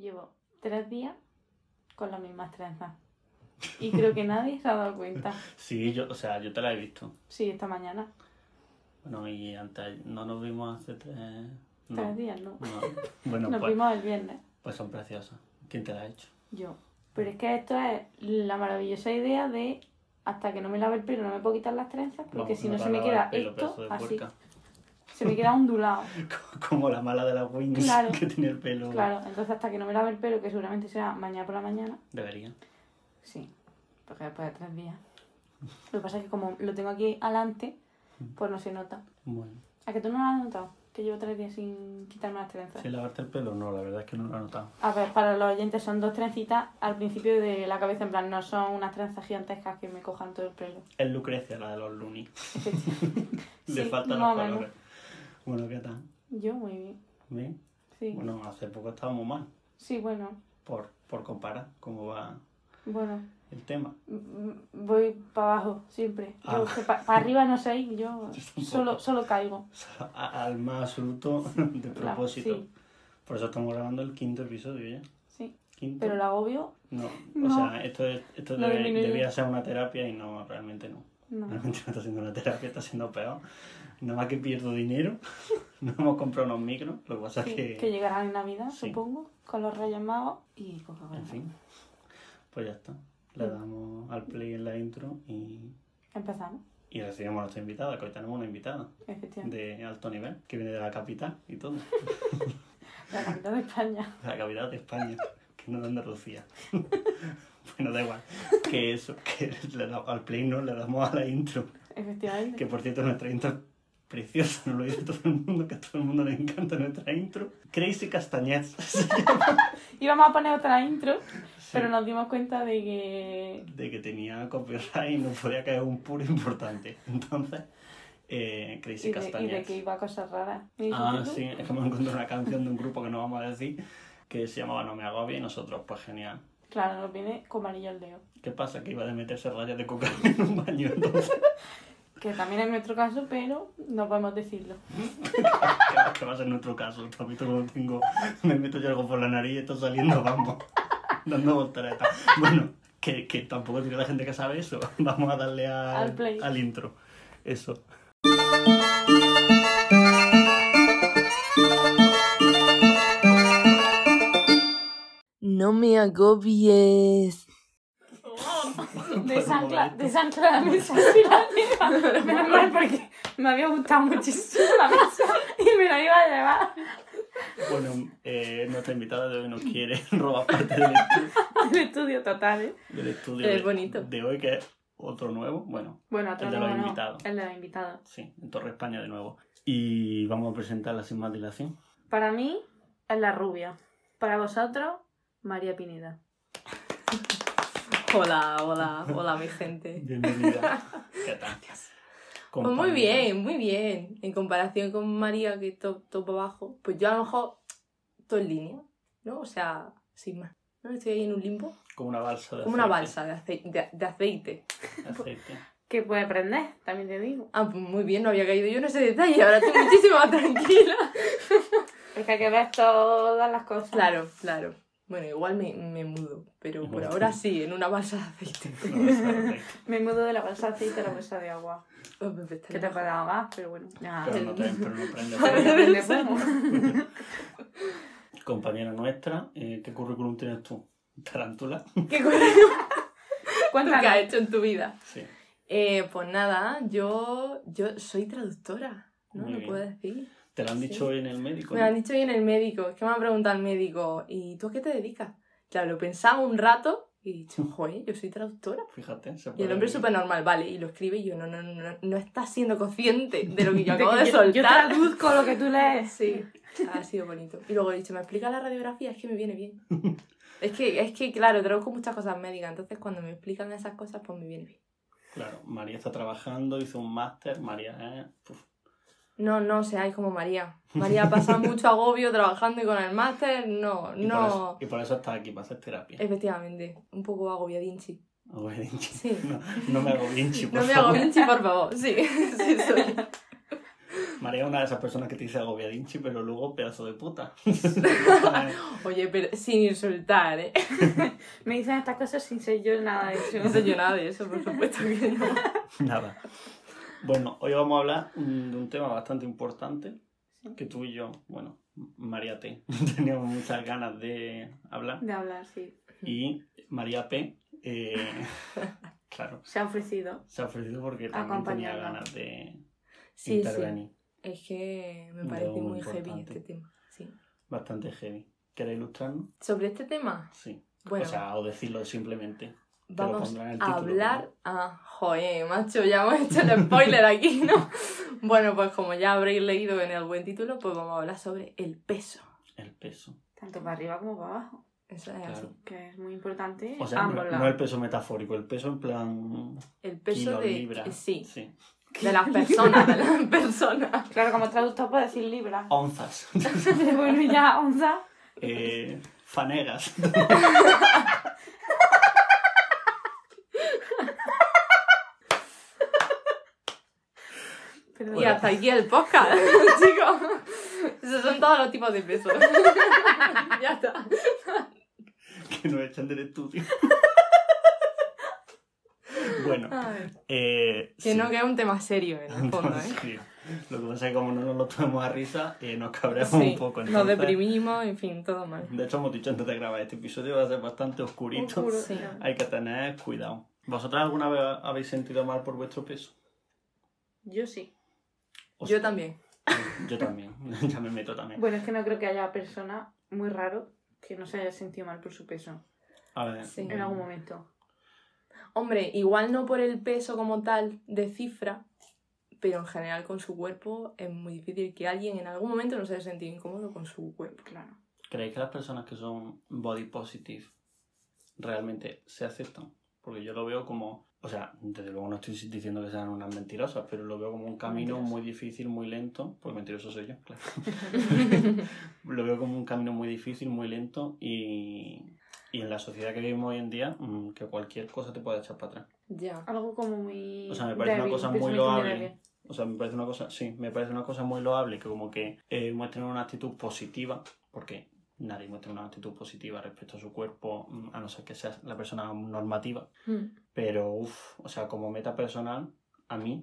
Llevo tres días con las mismas trenzas. Y creo que nadie se ha dado cuenta. Sí, yo, o sea, yo te la he visto. Sí, esta mañana. Bueno, y antes no nos vimos hace tres... No, Tres días, ¿no? no. Bueno, Nos pues, vimos el viernes. pues son preciosas. ¿Quién te la ha hecho? Yo. Pero es que esto es la maravillosa idea de hasta que no me lave el pelo no me puedo quitar las trenzas porque si no se me queda pelo, esto así. puerca. Se me queda ondulado. Como la mala de la Wings Claro. que tiene el pelo. Claro, entonces hasta que no me lave el pelo, que seguramente será mañana por la mañana, Debería. sí, porque después de tres días. Lo que pasa es que como lo tengo aquí adelante, pues no se nota. Bueno. ¿A que tú no lo has notado? Que llevo tres días sin quitarme las trenzas. ¿Sin lavarte el pelo? No, la verdad es que no lo he notado. A ver, para los oyentes son dos trencitas al principio de la cabeza, en plan, no son unas trenzas gigantescas que me cojan todo el pelo. Es Lucrecia, la de los Looney. Le Sí, faltan los menos. Bueno, ¿qué tal? Yo muy bien, ¿Bien? sí. Bueno, hace poco estábamos mal. Sí, bueno, Por, por comparar cómo va bueno. el tema. Voy para abajo siempre. Yo Ah. pa- para arriba no sé, yo solo, solo caigo. Al más absoluto de Claro, propósito. sí, Por eso estamos grabando el quinto episodio ya. sí. Quinto. Pero el agobio, No, o sea, esto, es- esto No debe- debía ser una terapia y no, realmente no. no. Realmente no está siendo una terapia, está siendo peor. Nada más que pierdo dinero. No hemos comprado unos micros. Lo que pasa Sí, es que, que llegarán en Navidad, Sí. supongo, con los Reyes Magos y Coca-Cola. en fin, pues ya está. Le Mm. damos al play en la intro y, Empezamos, y recibimos a nuestra invitada, que hoy tenemos una invitada de alto nivel, que viene de la capital y todo. La capital de España. La capital de España, que no de Andalucía. bueno, da igual. Que eso, que le da- al play no le damos a la intro. Efectivamente. Que por cierto, nuestra intro preciosa, no lo dice todo el mundo, que a todo el mundo le encanta nuestra intro. Crazy Castañez. Íbamos a poner otra intro, Sí. pero nos dimos cuenta de que. De que tenía copyright y nos podía caer un puro importante. Entonces, eh, Crazy Y de, y Castañez. de que iba a cosas raras. ¿Me dijiste Ah, sí, es que me encontré una canción de un grupo que no vamos a decir, que se llamaba No me agobie y nosotros, pues genial. Claro, nos viene con amarillo el dedo. ¿Qué pasa? Que iba de meterse rayas de cocaína en un baño, entonces, Que también es nuestro caso, pero no podemos decirlo. ¿qué va- a ser nuestro caso? Visto cómo tengo, me meto yo algo por la nariz y esto saliendo, vamos, dando volteretas. Bueno, que, que tampoco tiene la gente que sabe eso. Vamos a darle al, Al play. al intro. Eso. No me agobies. Desancla, desancla la mesa y la lleva. Menos mal porque me había gustado muchísimo la mesa y me la iba a llevar Bueno, eh, nuestra invitada de hoy nos quiere robar parte del estudio, del estudio total, ¿eh? del estudio Es de, bonito. de hoy, que es otro nuevo. Bueno, Bueno, otro El de los invitados. El de los invitados. sí, en Torre España de nuevo. Y vamos a presentarla sin más dilación. Para mí es la rubia. Para vosotros, María Pineda. Hola, hola, hola, mi gente. Bienvenida. ¿Qué tal? Pues muy bien, muy bien. En comparación con María, que todo para abajo, pues yo a lo mejor todo en línea, ¿no? O sea, sin más. ¿No? Estoy ahí en un limbo. Como una balsa de Como una aceite. balsa de aceite. De, de aceite. Aceite. Que puede aprender, también te digo. Ah, pues muy bien, no había caído yo en ese detalle. Ahora estoy muchísimo más tranquila. Es que hay que ver todas las cosas. Claro, claro. Bueno, igual me, me mudo, pero por ahora tú. sí, en una balsa de aceite. Balsa. Me mudo de la bolsa de aceite a la bolsa de agua. Oh, Que te mejor. puede ahogar, pero bueno. Pero no, te, pero no prende Pero. Compañera nuestra, eh, ¿qué currículum tienes tú? Tarántula. ¿Qué? ¿Tú Cuéntanos. qué has hecho en tu vida? Sí. Eh, pues nada, yo, yo soy traductora, ¿no? Muy Lo bien. puedo decir. Te lo han Sí. dicho hoy en el médico. Me ¿no? lo han dicho hoy en el médico, es que me ha preguntado el médico, ¿y tú a qué te dedicas? Claro, lo pensaba un rato y he dicho, joder, yo soy traductora. Fíjate. Se Y el puede hombre es súper normal, vale, y lo escribe y yo, no, no, no, no, no estás siendo consciente de lo que yo De acabo que de yo- Yo soltar. traduzco lo que tú lees. Sí, ha sido bonito. Y luego he dicho, ¿me explica la radiografía? Es que me viene bien. Es que, es que claro, traduzco muchas cosas médicas, entonces cuando me explican esas cosas, pues me viene bien. Claro, María está trabajando, hizo un máster, María puf, No, no seáis como María. María pasa mucho agobio trabajando y con el máster, no, y, por no. eso, y por eso está aquí, para hacer terapia. Efectivamente, un poco agobiadinchi. Agobiadinchi. Sí. No, no me hago vinchi, por No me favor. agobiadinchi, por favor. Sí, sí soy. María es una de esas personas que te dice agobiadinchi, pero luego pedazo de puta. Oye, pero sin insultar, ¿eh? Me dicen estas cosas sin ser yo nada de eso. No sé yo nada de eso, por supuesto que no. Nada. Bueno, hoy vamos a hablar de un tema bastante importante que tú y yo, bueno, María T, teníamos muchas ganas de hablar De hablar, sí. y María P, eh, claro, Se ha ofrecido. se ha ofrecido porque también tenía ganas de Sí, sí. intervenir. Es que me parece algo muy heavy este tema. Sí. Bastante heavy. ¿Quieres ilustrarnos? Sobre este tema, Sí. bueno, O sea, o decirlo simplemente. Vamos a hablar. Ah, joder, macho, ya hemos hecho el spoiler aquí, ¿no? Bueno, pues como ya habréis leído en el buen título, pues vamos a hablar sobre el peso. El peso. Tanto para arriba como para abajo. Eso es Claro. así. Que es muy importante. O sea, no, el peso metafórico, el peso en plan El peso kilo, de. libra. Sí, sí. de las personas, de las personas. Claro, como traductor puedo decir libra. Onzas. bueno, ya, onza. eh, fanegas. Y hasta aquí el podcast, chicos. Esos son todos los tipos de pesos. ya está. que nos echan del estudio. bueno, eh, que sí. no, que es un tema serio en el fondo, ¿eh? Sí. Lo que pasa es que como no nos lo tomamos a risa, eh, nos cabreamos Sí, un poco. nos entonces- deprimimos, en fin, todo mal. De hecho, hemos dicho antes de grabar este episodio va a ser bastante oscurito. Oscuro, Sí. Hay que tener cuidado. ¿Vosotras alguna vez habéis sentido mal por vuestro peso? Yo sí. O Yo también. Yo también. ya me meto también. Bueno, es que no creo que haya persona muy raro que no se haya sentido mal por su peso A ver. Sí. en algún momento. Hombre, igual no por el peso como tal de cifra, pero en general con su cuerpo es muy difícil que alguien en algún momento no se haya sentido incómodo con su cuerpo. Claro. ¿Creéis que las personas que son body positive realmente se aceptan? Porque yo lo veo como, o sea, desde luego no estoy diciendo que sean unas mentirosas, pero lo veo como un camino Mentiroso. muy difícil, muy lento, porque mentiroso soy yo, claro. lo veo como un camino muy difícil, muy lento y, y en la sociedad que vivimos hoy en día, mm, que cualquier cosa te puede echar para atrás. ya. Algo como muy. O sea, me parece una cosa muy loable. O sea, me parece una cosa, sí, me parece una cosa muy loable que como que eh, muestren una actitud positiva, porque nadie muestra una actitud positiva respecto a su cuerpo, mm, a no ser que sea la persona normativa. Mm. Pero, uff, o sea, como meta personal, a mí,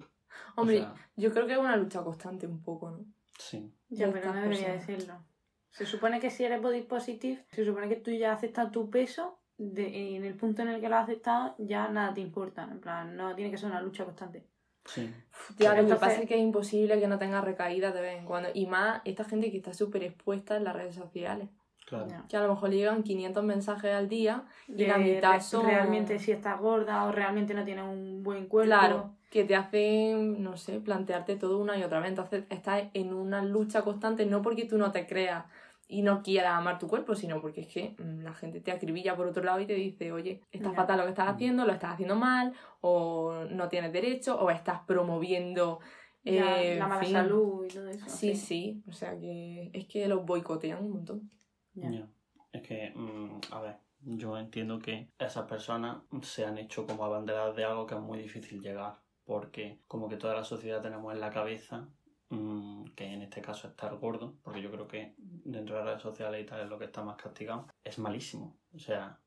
Hombre, o sea, yo creo que es una lucha constante un poco, ¿no? sí. Ya, pero no debería personas. decirlo. Se supone que si eres body positive, se supone que tú ya aceptas tu peso. De, en el punto en el que lo has aceptado, ya nada te importa. En plan, no tiene que ser una lucha constante. Sí, Ya, lo que pasa es que es imposible que no tenga recaídas de vez en cuando. Y más esta gente que está súper expuesta en las redes sociales. Claro. Que a lo mejor le llegan 500 mensajes al día y la De mitad re- son... realmente si estás gorda o realmente no tienes un buen cuerpo. Claro, que te hacen, no sé, plantearte todo una y otra vez. Entonces estás en una lucha constante, no porque tú no te creas y no quieras amar tu cuerpo, sino porque es que mm, la gente te acribilla por otro lado y te dice, oye, está Ya. fatal lo que estás haciendo, lo estás haciendo mal, o no tienes derecho, o estás promoviendo eh, la mala fin. salud y todo eso. Sí, sí, o sea que es que los boicotean un montón. Ya. Es que, mm, a ver, yo entiendo que esas personas se han hecho como abanderadas de algo que es muy difícil llegar, porque como que toda la sociedad tenemos en la cabeza mm, que en este caso estar gordo, porque yo creo que dentro de las redes sociales y tal es lo que está más castigado, es malísimo. O sea,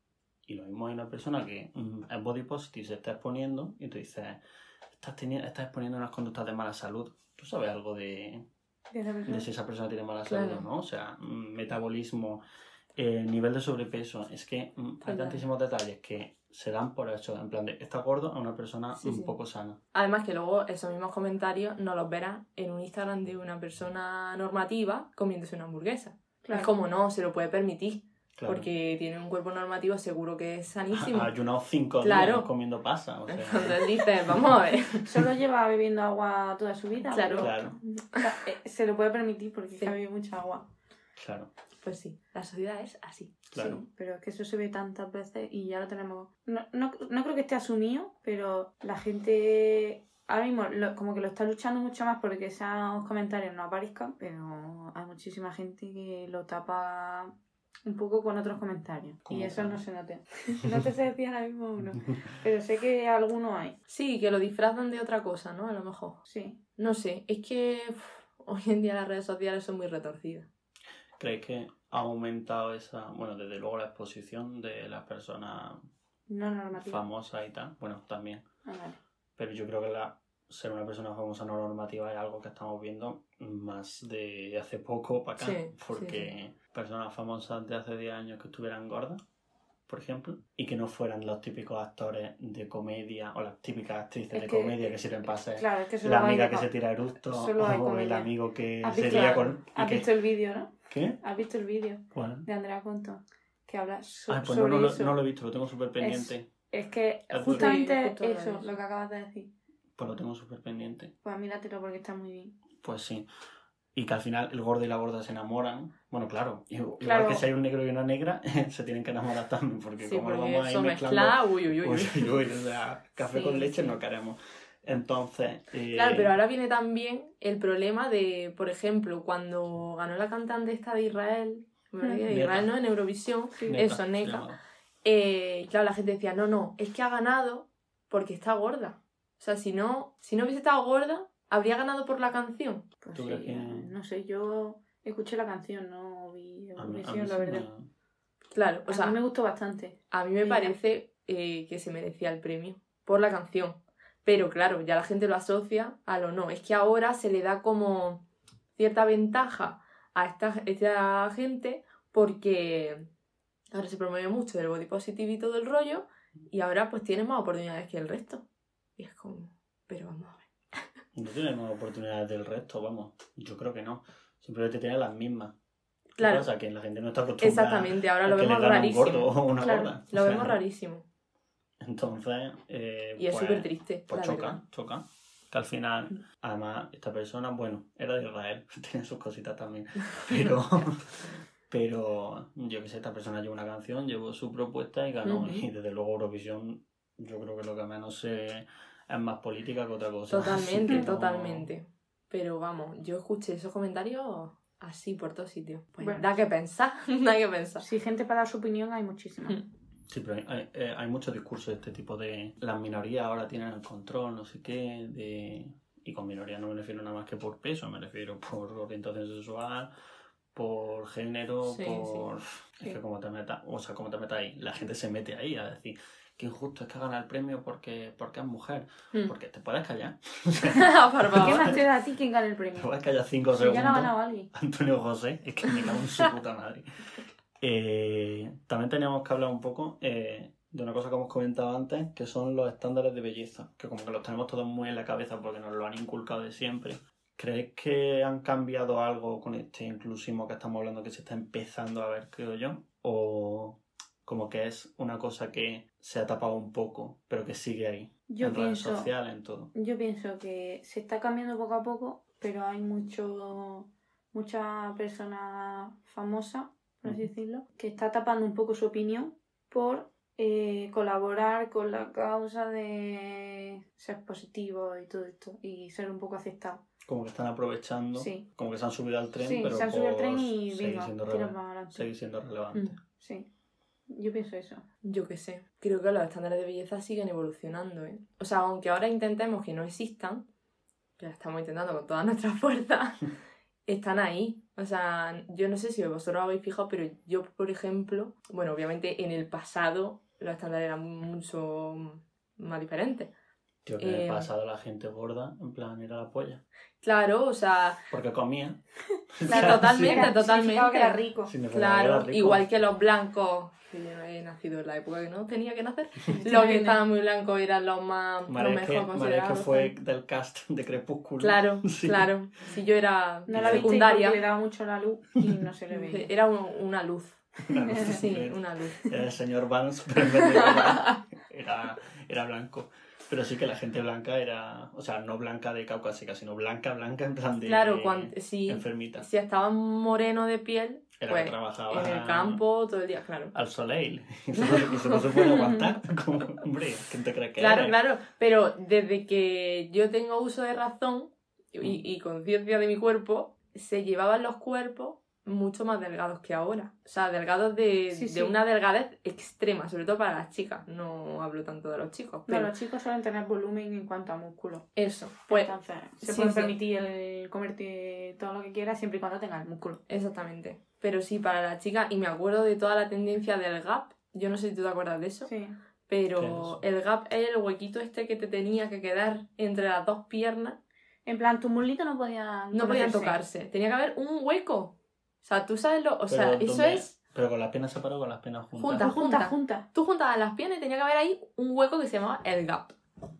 y lo mismo hay una persona que mm, es body positive, se está exponiendo y tú dices, estás, estás exponiendo unas conductas de mala salud. ¿Tú sabes algo de, De si esa persona tiene mala Claro. salud no. O sea, mm, metabolismo, eh, nivel de sobrepeso. Es que mm, hay tantísimos detalles que se dan por hecho. En plan de, está gordo a una persona Sí, un sí. poco sana. Además que luego esos mismos comentarios no los verás en un Instagram de una persona normativa comiéndose una hamburguesa. Claro. Es como no, se lo puede permitir. Claro. Porque tiene un cuerpo normativo seguro que es sanísimo. Ha ayunado cinco Claro. días comiendo pasa. O sea, Entonces dices, vamos a ver. Solo lleva bebiendo agua toda su vida. Claro. Claro. O sea, eh, se lo puede permitir porque Sí. ha bebido mucha agua. claro, Pues sí, la sociedad es así. claro. Sí, pero es que eso se ve tantas veces y ya lo tenemos. No, no, no creo que esté asumido, pero la gente ahora mismo lo- como que lo está luchando mucho más porque esos comentarios no aparezcan, pero hay muchísima gente que lo tapa un poco con otros comentarios. ¿Cómo Y eso no se nota. no te sé decir ahora mismo uno, pero sé que algunos hay. Sí, que lo disfrazan de otra cosa, ¿no? A lo mejor. Sí. No sé, es que uf, hoy en día las redes sociales son muy retorcidas. ¿Creéis que ha aumentado esa, bueno, desde luego la exposición de las personas No famosas y tal, bueno, también. Ah, vale. Pero yo creo que la, ser una persona famosa no normativa es algo que estamos viendo más de hace poco para acá. Sí, sí, porque personas famosas de hace 10 años que estuvieran gordas, por ejemplo, y que no fueran los típicos actores de comedia o las típicas actrices Es de que- comedia que sirven para ser Claro, es que la amiga que se tira eructo o el amigo que ¿Has se visto, lía con... ¿Has que- visto el vídeo, no? ¿Qué? ¿Has visto el vídeo ¿Cuál? de Andrea Conto? Que habla so- Ah, pues no, sobre no, lo- eso. no lo he visto, lo tengo súper pendiente. Es que justamente eso. lo que acabas de decir. Pues lo tengo súper pendiente. Pues míratelo porque está muy bien. Pues sí. Y que al final el gordo y la gorda se enamoran. Bueno, claro. Igual Claro. que si hay un negro y una negra, se tienen que enamorar también. Porque Sí, como lo porque vamos a ir mezclando. mezcla, uy, uy, uy. Uy, uy, uy, o sea, café Sí, con leche sí. no queremos. Entonces. eh, Claro, pero ahora viene también el problema de, por ejemplo, cuando ganó la cantante esta de Israel. Mm. de. Israel, ¿no? En Eurovisión, Neta, eso, eh, claro, la gente decía, no, no, es que ha ganado porque está gorda. O sea, si no, si no hubiese estado gorda, habría ganado por la canción. Pues ¿Tú sí, crees que- no sé, yo escuché la canción, no vi Eurovisión, la verdad. me- Claro, o a sea, mí me gustó bastante. a mí me Mira. parece eh, que se merecía el premio por la canción. Pero claro, ya la gente lo asocia a lo no. Es que ahora se le da como cierta ventaja a esta, esta gente porque ahora se promueve mucho el body positive y todo el rollo y ahora pues tienen más oportunidades que el resto. Y es como, pero vamos a ver. No tienen más oportunidades del resto, vamos. Yo creo que no. Simplemente tienen las mismas. ¿Qué Claro. pasa? Que la gente no está acostumbrada Exactamente, ahora lo vemos gane un rarísimo. gordo o una Claro, gorda. lo O sea, vemos rarísimo. Entonces. eh, Y es pues- súper triste. Pues la choca, verdad. choca. Que al final, además, esta persona, bueno, era de Israel, tenía sus cositas también. Pero, pero yo que sé, esta persona llevó una canción, llevó su propuesta y ganó. Y desde luego Eurovisión, yo creo que lo que menos se- es más política que otra cosa. Totalmente, no- totalmente. Pero vamos, yo escuché esos comentarios así por todos sitios. Pues Bueno. da que pensar, da que pensar. Si gente para dar su opinión hay muchísima. Mm. Sí, pero hay, eh, hay muchos discursos de este tipo de las minorías ahora tienen el control, no sé qué, de... y con minorías no me refiero nada más que por peso, me refiero por orientación sexual, por género, Sí, por... Es Sí. que como te metas, o sea, como te metas ahí, la gente se mete ahí a decir que injusto es que gana el premio porque, porque es mujer, Mm. porque te puedes callar, por ¿Qué más te da a ti quien gane el te premio? puedes callar cinco Si ya segundos. lo ha ganado alguien. Antonio José, es que me cago en su puta madre. Eh, también teníamos que hablar un poco eh, de una cosa que hemos comentado antes, que son los estándares de belleza, que como que los tenemos todos muy en la cabeza porque nos lo han inculcado de siempre. ¿Crees que han cambiado algo con este inclusismo que estamos hablando que se está empezando a ver, creo yo? ¿O como que es una cosa que se ha tapado un poco, pero que sigue ahí? Yo en redes pienso, sociales, en todo. yo pienso que se está cambiando poco a poco, pero hay mucho, mucha persona famosa, por así decirlo, que está tapando un poco su opinión por eh, colaborar con la causa de ser positivo y todo esto y ser un poco aceptado. Como que están aprovechando, Sí. como que se han subido al tren, Sí, pero se han subido al tren y venga, siendo rele- siendo relevante. Mm. Sí, yo pienso eso. Yo qué sé. Creo que los estándares de belleza siguen evolucionando, ¿eh? O sea, aunque ahora intentemos que no existan, que estamos intentando con todas nuestras fuerzas, están ahí. O sea, yo no sé si vosotros habéis fijado, pero yo, por ejemplo, bueno, obviamente en el pasado los estándares eran mucho más diferentes. Tío, que en el Eh, pasado la gente gorda, en plan, era la polla. Claro, o sea, Porque comía. Claro, totalmente, Era- totalmente. que era rico. Que era claro, rico. igual que los blancos, que yo no he nacido en la época que no tenía que nacer, los que estaban muy blancos eran los más los mejor María que considerados. fue del cast de Crepúsculo. Claro, Sí. claro. Si yo era No la secundaria, le daba mucho la luz y no se le veía. era un- una luz. Claro, Sí, era- una luz. Era el señor Vance, pero en vez de era, era, era blanco. Pero sí que la gente blanca era, o sea, no blanca de caucásica, sino blanca, blanca en plan de Claro, cuando, si, enfermita. si estaba moreno de piel, Era pues que trabajaba en el campo todo el día, claro. al soleil. Y eso, no se puede aguantar. Como, hombre, ¿quién te cree que Claro, eres? claro, pero desde que yo tengo uso de razón y, y conciencia de mi cuerpo, se llevaban los cuerpos mucho más delgados que ahora. O sea, delgados de, Sí, de sí. una delgadez extrema, sobre todo para las chicas. No hablo tanto de los chicos, No, pero los chicos suelen tener volumen en cuanto a músculo. eso. Pues Entonces, se sí, pueden sí. permitir el comerte todo lo que quieras siempre y cuando tengas músculo. Exactamente. Pero sí, para las chicas, y me acuerdo de toda la tendencia del gap. Yo no sé si tú te acuerdas de eso, Sí. pero el gap es el huequito este que te tenía que quedar entre las dos piernas. En plan, tus muslitos no podían No podían conocerse. tocarse. Tenía que haber un hueco. O sea, tú sabes lo. O sea, Pero, eso es. Pero con las piernas separadas o con las piernas juntas. Juntas. Juntas, juntas. Tú juntabas las piernas y tenía que haber ahí un hueco que se llamaba el gap.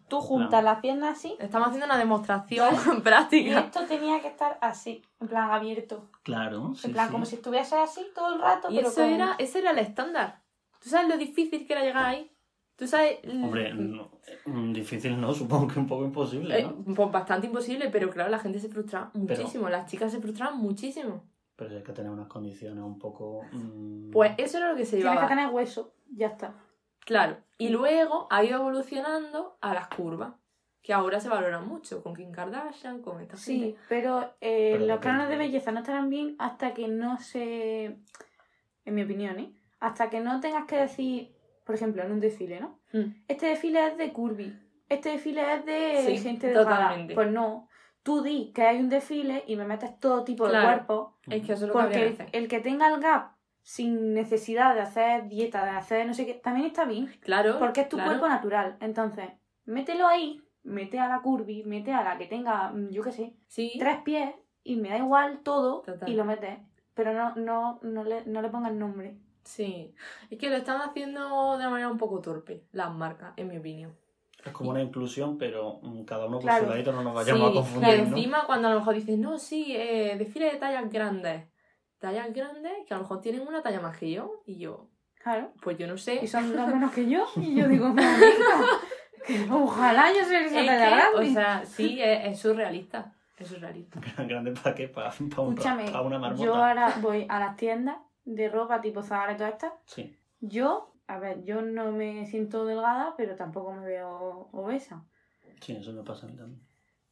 Tú juntas las piernas así. Estamos haciendo una demostración Y práctica. esto tenía que estar así, en plan abierto. Claro, sí, en plan, sí. como si estuviese así todo el rato. Y pero eso con- era, ese era el estándar. ¿Tú sabes lo difícil que era llegar ahí? ¿Tú sabes? Hombre, no, mm, difícil no, supongo que un poco imposible, eh, ¿no? pues bastante imposible, pero claro, la gente se frustraba muchísimo. Las chicas se frustraban muchísimo. Pero hay que tener unas condiciones un poco... mm, Pues eso era lo que se Tienes que llevaba. tener hueso, ya está. Claro. Y luego ha ido evolucionando a las curvas. Que ahora se valoran mucho. Con Kim Kardashian, con esta Sí, gente. pero, eh, Pero los cánones de belleza no estarán bien hasta que no se. En mi opinión, ¿eh? Hasta que no tengas que decir, por ejemplo, en un desfile, ¿no? Mm. Este desfile es de curvy. Este desfile es de Sí, gente delgada. totalmente. Pues no. Tú di que hay un desfile y me metes todo tipo de cuerpo. Es que eso es lo que habría Porque que el, hacer. el que tenga el gap sin necesidad de hacer dieta, de hacer no sé qué, también está bien. Claro. Porque es tu claro. cuerpo natural. Entonces, mételo ahí, mete a la curvy, mete a la que tenga, mm, yo qué sé, Sí. tres pies y me da igual todo Total. y lo metes. Pero no, no, no, le, no le pongas nombre. Sí. Es que lo están haciendo de una manera un poco torpe, las marcas, en mi opinión. Es como una inclusión, pero mm, cada uno por Claro. su ladito no nos vayamos Sí, a confundir, y ¿no? encima cuando a lo mejor dicen, no, sí, eh, desfile de tallas grandes. Tallas grandes que a lo mejor tienen una talla más que yo. Y yo, Claro. pues yo no sé. Y son dos menos que yo. Y yo digo, "Mamita, que ojalá yo sea esa Es talla que, grande. o sea, sí, es, es surrealista. Es surrealista. ¿Grande para qué? ¿Para, Escúchame, una marmota? yo ahora voy a las tiendas de ropa tipo Zara y todas estas. Sí. Yo, a ver, yo no me siento delgada, pero tampoco me veo obesa. Sí, eso me pasa a mí también.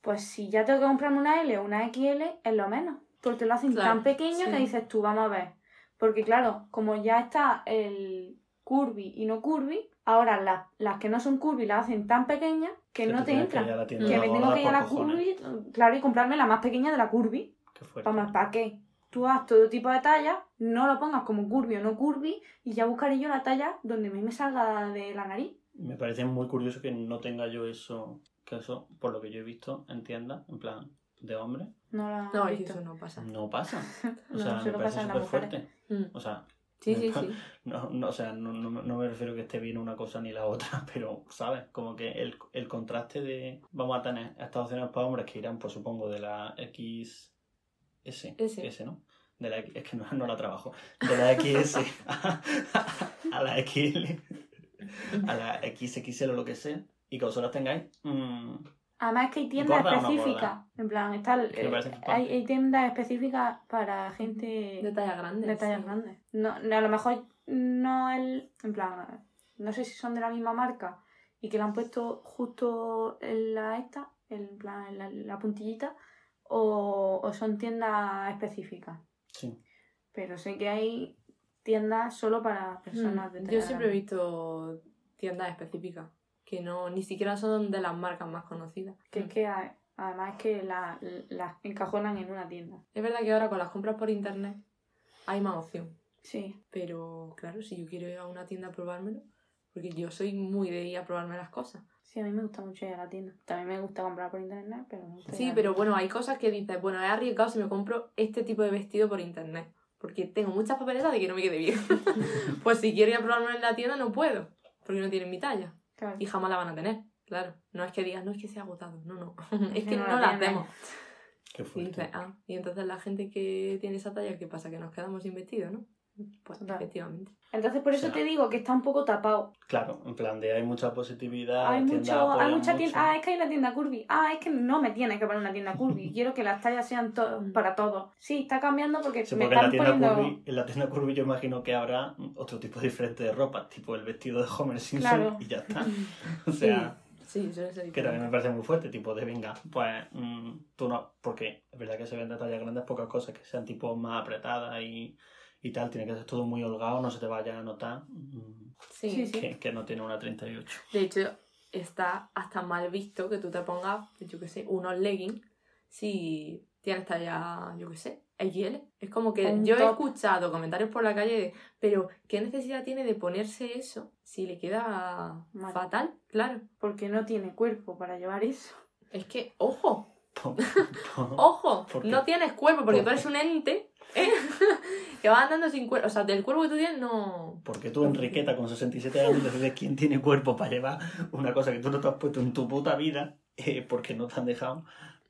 Pues si ya tengo que comprarme una L o una XL, es lo menos. Porque lo hacen Claro, tan pequeño sí. que dices tú, vamos a ver. Porque claro, como ya está el curvy y no curvy, ahora las, las que no son curvy las hacen tan pequeñas que, no te que entran. Que de me tengo que ir a la cojones. curvy, claro, y comprarme la más pequeña de la curvy. Qué fuerte. Vamos, ¿para qué? Tú haz todo tipo de tallas, no lo pongas como curvy o no curvy, y ya buscaré yo la talla donde a mí me salga de la nariz. Me parece muy curioso que no tenga yo eso, que eso, por lo que yo he visto en tiendas, en plan, de hombre, No la No, visto. eso no pasa. no pasa. O No, sea, me solo parece súper fuerte. Mm. O sea, Sí, me sí, pa- sí. No, no, o sea, no, no, no me refiero que esté bien una cosa ni la otra, pero, ¿sabes? Como que el, el contraste de... Vamos a tener estas opciones para hombres que irán, pues supongo, de la XS. S. S, ¿no? De la, X- es que no, no la trabajo. De la XS a, a la XL, a la XXL o lo que sea, y que vosotros tengáis... mm, Además es que hay tiendas ¿Gorda o no específicas. En plan, está Es que eh, flipante. hay, hay tiendas específicas para gente De talla grande. de tallas sí. grandes. No, no, a lo mejor no el. En plan, no sé si son de la misma marca y que la han puesto justo en la esta, en plan, en la, la puntillita, o, o son tiendas específicas. Sí. Pero sé que hay tiendas solo para personas de Mm, talla Yo siempre he visto tiendas específicas que no ni siquiera son de las marcas más conocidas. Que es que además es que la- las encajonan en una tienda. Es verdad que ahora con las compras por internet hay más opción. Sí. Pero claro, si yo quiero ir a una tienda a probármelo, porque yo soy muy de ir a probarme las cosas. Sí, a mí me gusta mucho ir a la tienda. También me gusta comprar por internet, pero me gusta ir a Sí, la pero bueno, hay cosas que dices, bueno, he arriesgado si me compro este tipo de vestido por internet. Porque tengo muchas papeletas de que no me quede bien. pues si quiero ir a probarme en la tienda no puedo, porque no tienen mi talla. Claro. Y jamás la van a tener, claro. No es que digas, no es que sea agotado, no, no. es que no no, la hacemos. Qué Y fuerte. dices, ah, y entonces la gente que tiene esa talla, ¿qué pasa? Que nos quedamos sin vestido, ¿no? Pues Total. efectivamente. Entonces por eso O sea, te digo que está un poco tapado. Claro, en plan de hay mucha positividad, hay mucho, hay mucha mucho. tienda. Ah, es que hay una tienda curvy. Ah, es que no me tienes que poner una tienda curvy. Quiero que las tallas sean to- Mm. para todos. Sí, está cambiando porque Sí, me porque en la, están tienda poniendo. curvy, en la tienda curvy yo imagino que habrá otro tipo diferente de ropa, tipo el vestido de Homer Simpson Claro. y ya está. O sea, Sí, suele ser Que también me parece muy fuerte, tipo de venga, pues mm, tú no, porque es verdad que se ven de tallas grandes pocas cosas que sean tipo más apretadas y, y tal, tiene que ser todo muy holgado, no se te vaya a notar mm, Sí. Sí, sí. que, que no tiene una 38. De hecho, está hasta mal visto que tú te pongas, yo qué sé, unos leggings si tienes talla, yo qué sé, XL. Es como que Un yo he top. escuchado comentarios por la calle de, pero ¿qué necesidad tiene de ponerse eso si le queda Mal. fatal? Claro. Porque no tiene cuerpo para llevar eso. Es que, ojo, Po- po- ojo, ¿Por qué? no tienes cuerpo porque ¿Por tú eres un ente ¿eh? Que va andando sin cuerpo. O sea, del cuerpo que tú tienes no... Porque tú, Enriqueta, con 67 años, decides quién tiene cuerpo para llevar una cosa que tú no te has puesto en tu puta vida, eh, porque no te han dejado.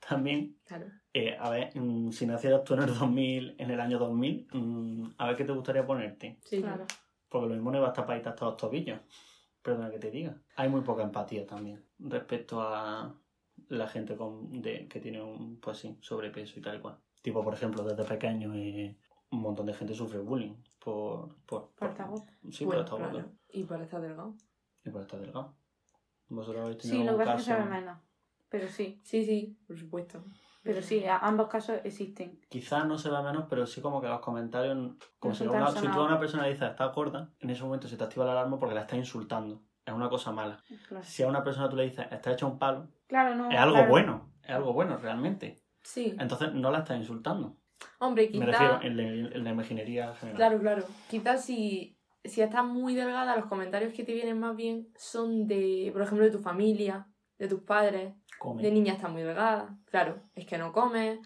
También, Claro. eh, a ver, mm, si nacieras tú en el 2000, en el año 2000, mm, a ver qué te gustaría ponerte. Sí, Claro. Porque lo mismo no iba a estar para hasta los tobillos. Perdona que te diga. Hay muy poca empatía también respecto a la gente con, de, que tiene un, pues sí, sobrepeso y tal y cual. Tipo, por ejemplo, desde pequeño eh, un montón de gente sufre bullying por... por, Por. Sí, Bueno, por estar gordo. claro. Y por estar delgado. Y por estar delgado. ¿Vosotros habéis tenido Sí, lo que pasa es que se ve menos. Pero sí. Sí, sí, por supuesto. Pero sí, a- ambos casos existen. Quizás no se va menos, pero sí como que los comentarios, como si, una, si tú a una persona le dices está gorda, en ese momento se te activa la alarma porque la estás insultando. Es una cosa mala. Claro, Si a una persona tú le dices está hecha un palo, Claro, no. es algo claro. bueno. Es algo bueno realmente. Sí. Entonces no la estás insultando. Hombre, Me refiero en la, en la imaginería general. Claro, claro. Quizás si, si estás muy delgada, los comentarios que te vienen más bien son de, por ejemplo, de tu familia, de tus padres, Come. de niña está muy delgada. Claro, es que no comes.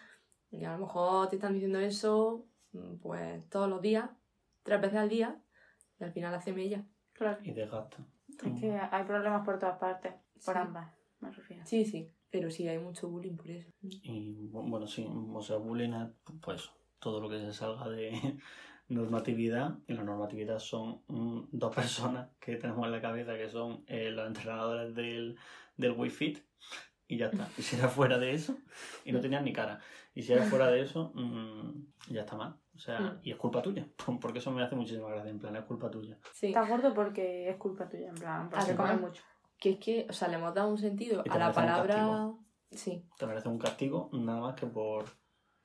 Y a lo mejor te están diciendo eso, mm, pues todos los días, tres veces al día, y al final hace mella. Claro. Y desgasta. Es que hay problemas por todas partes. Por Sí. ambas, me refiero. Sí, sí. Pero sí, hay mucho bullying por eso. Y bu- bueno, sí, o sea, bullying es pues todo lo que se salga de normatividad. Y la normatividad son mm, dos personas que tenemos en la cabeza que son eh, los entrenadores del, del Wii Fit. Y ya está. Y si era fuera de eso, y no tenían ni cara. Y si era fuera de eso, mm, ya está mal. O sea, Mm. y es culpa tuya. Porque eso me hace muchísima gracia. En plan, es culpa tuya. Sí. Estás gordo porque es culpa tuya, en plan, porque comes mucho. Que es que, o sea, le hemos dado un sentido a la palabra... Sí. Te merece un castigo nada más que por.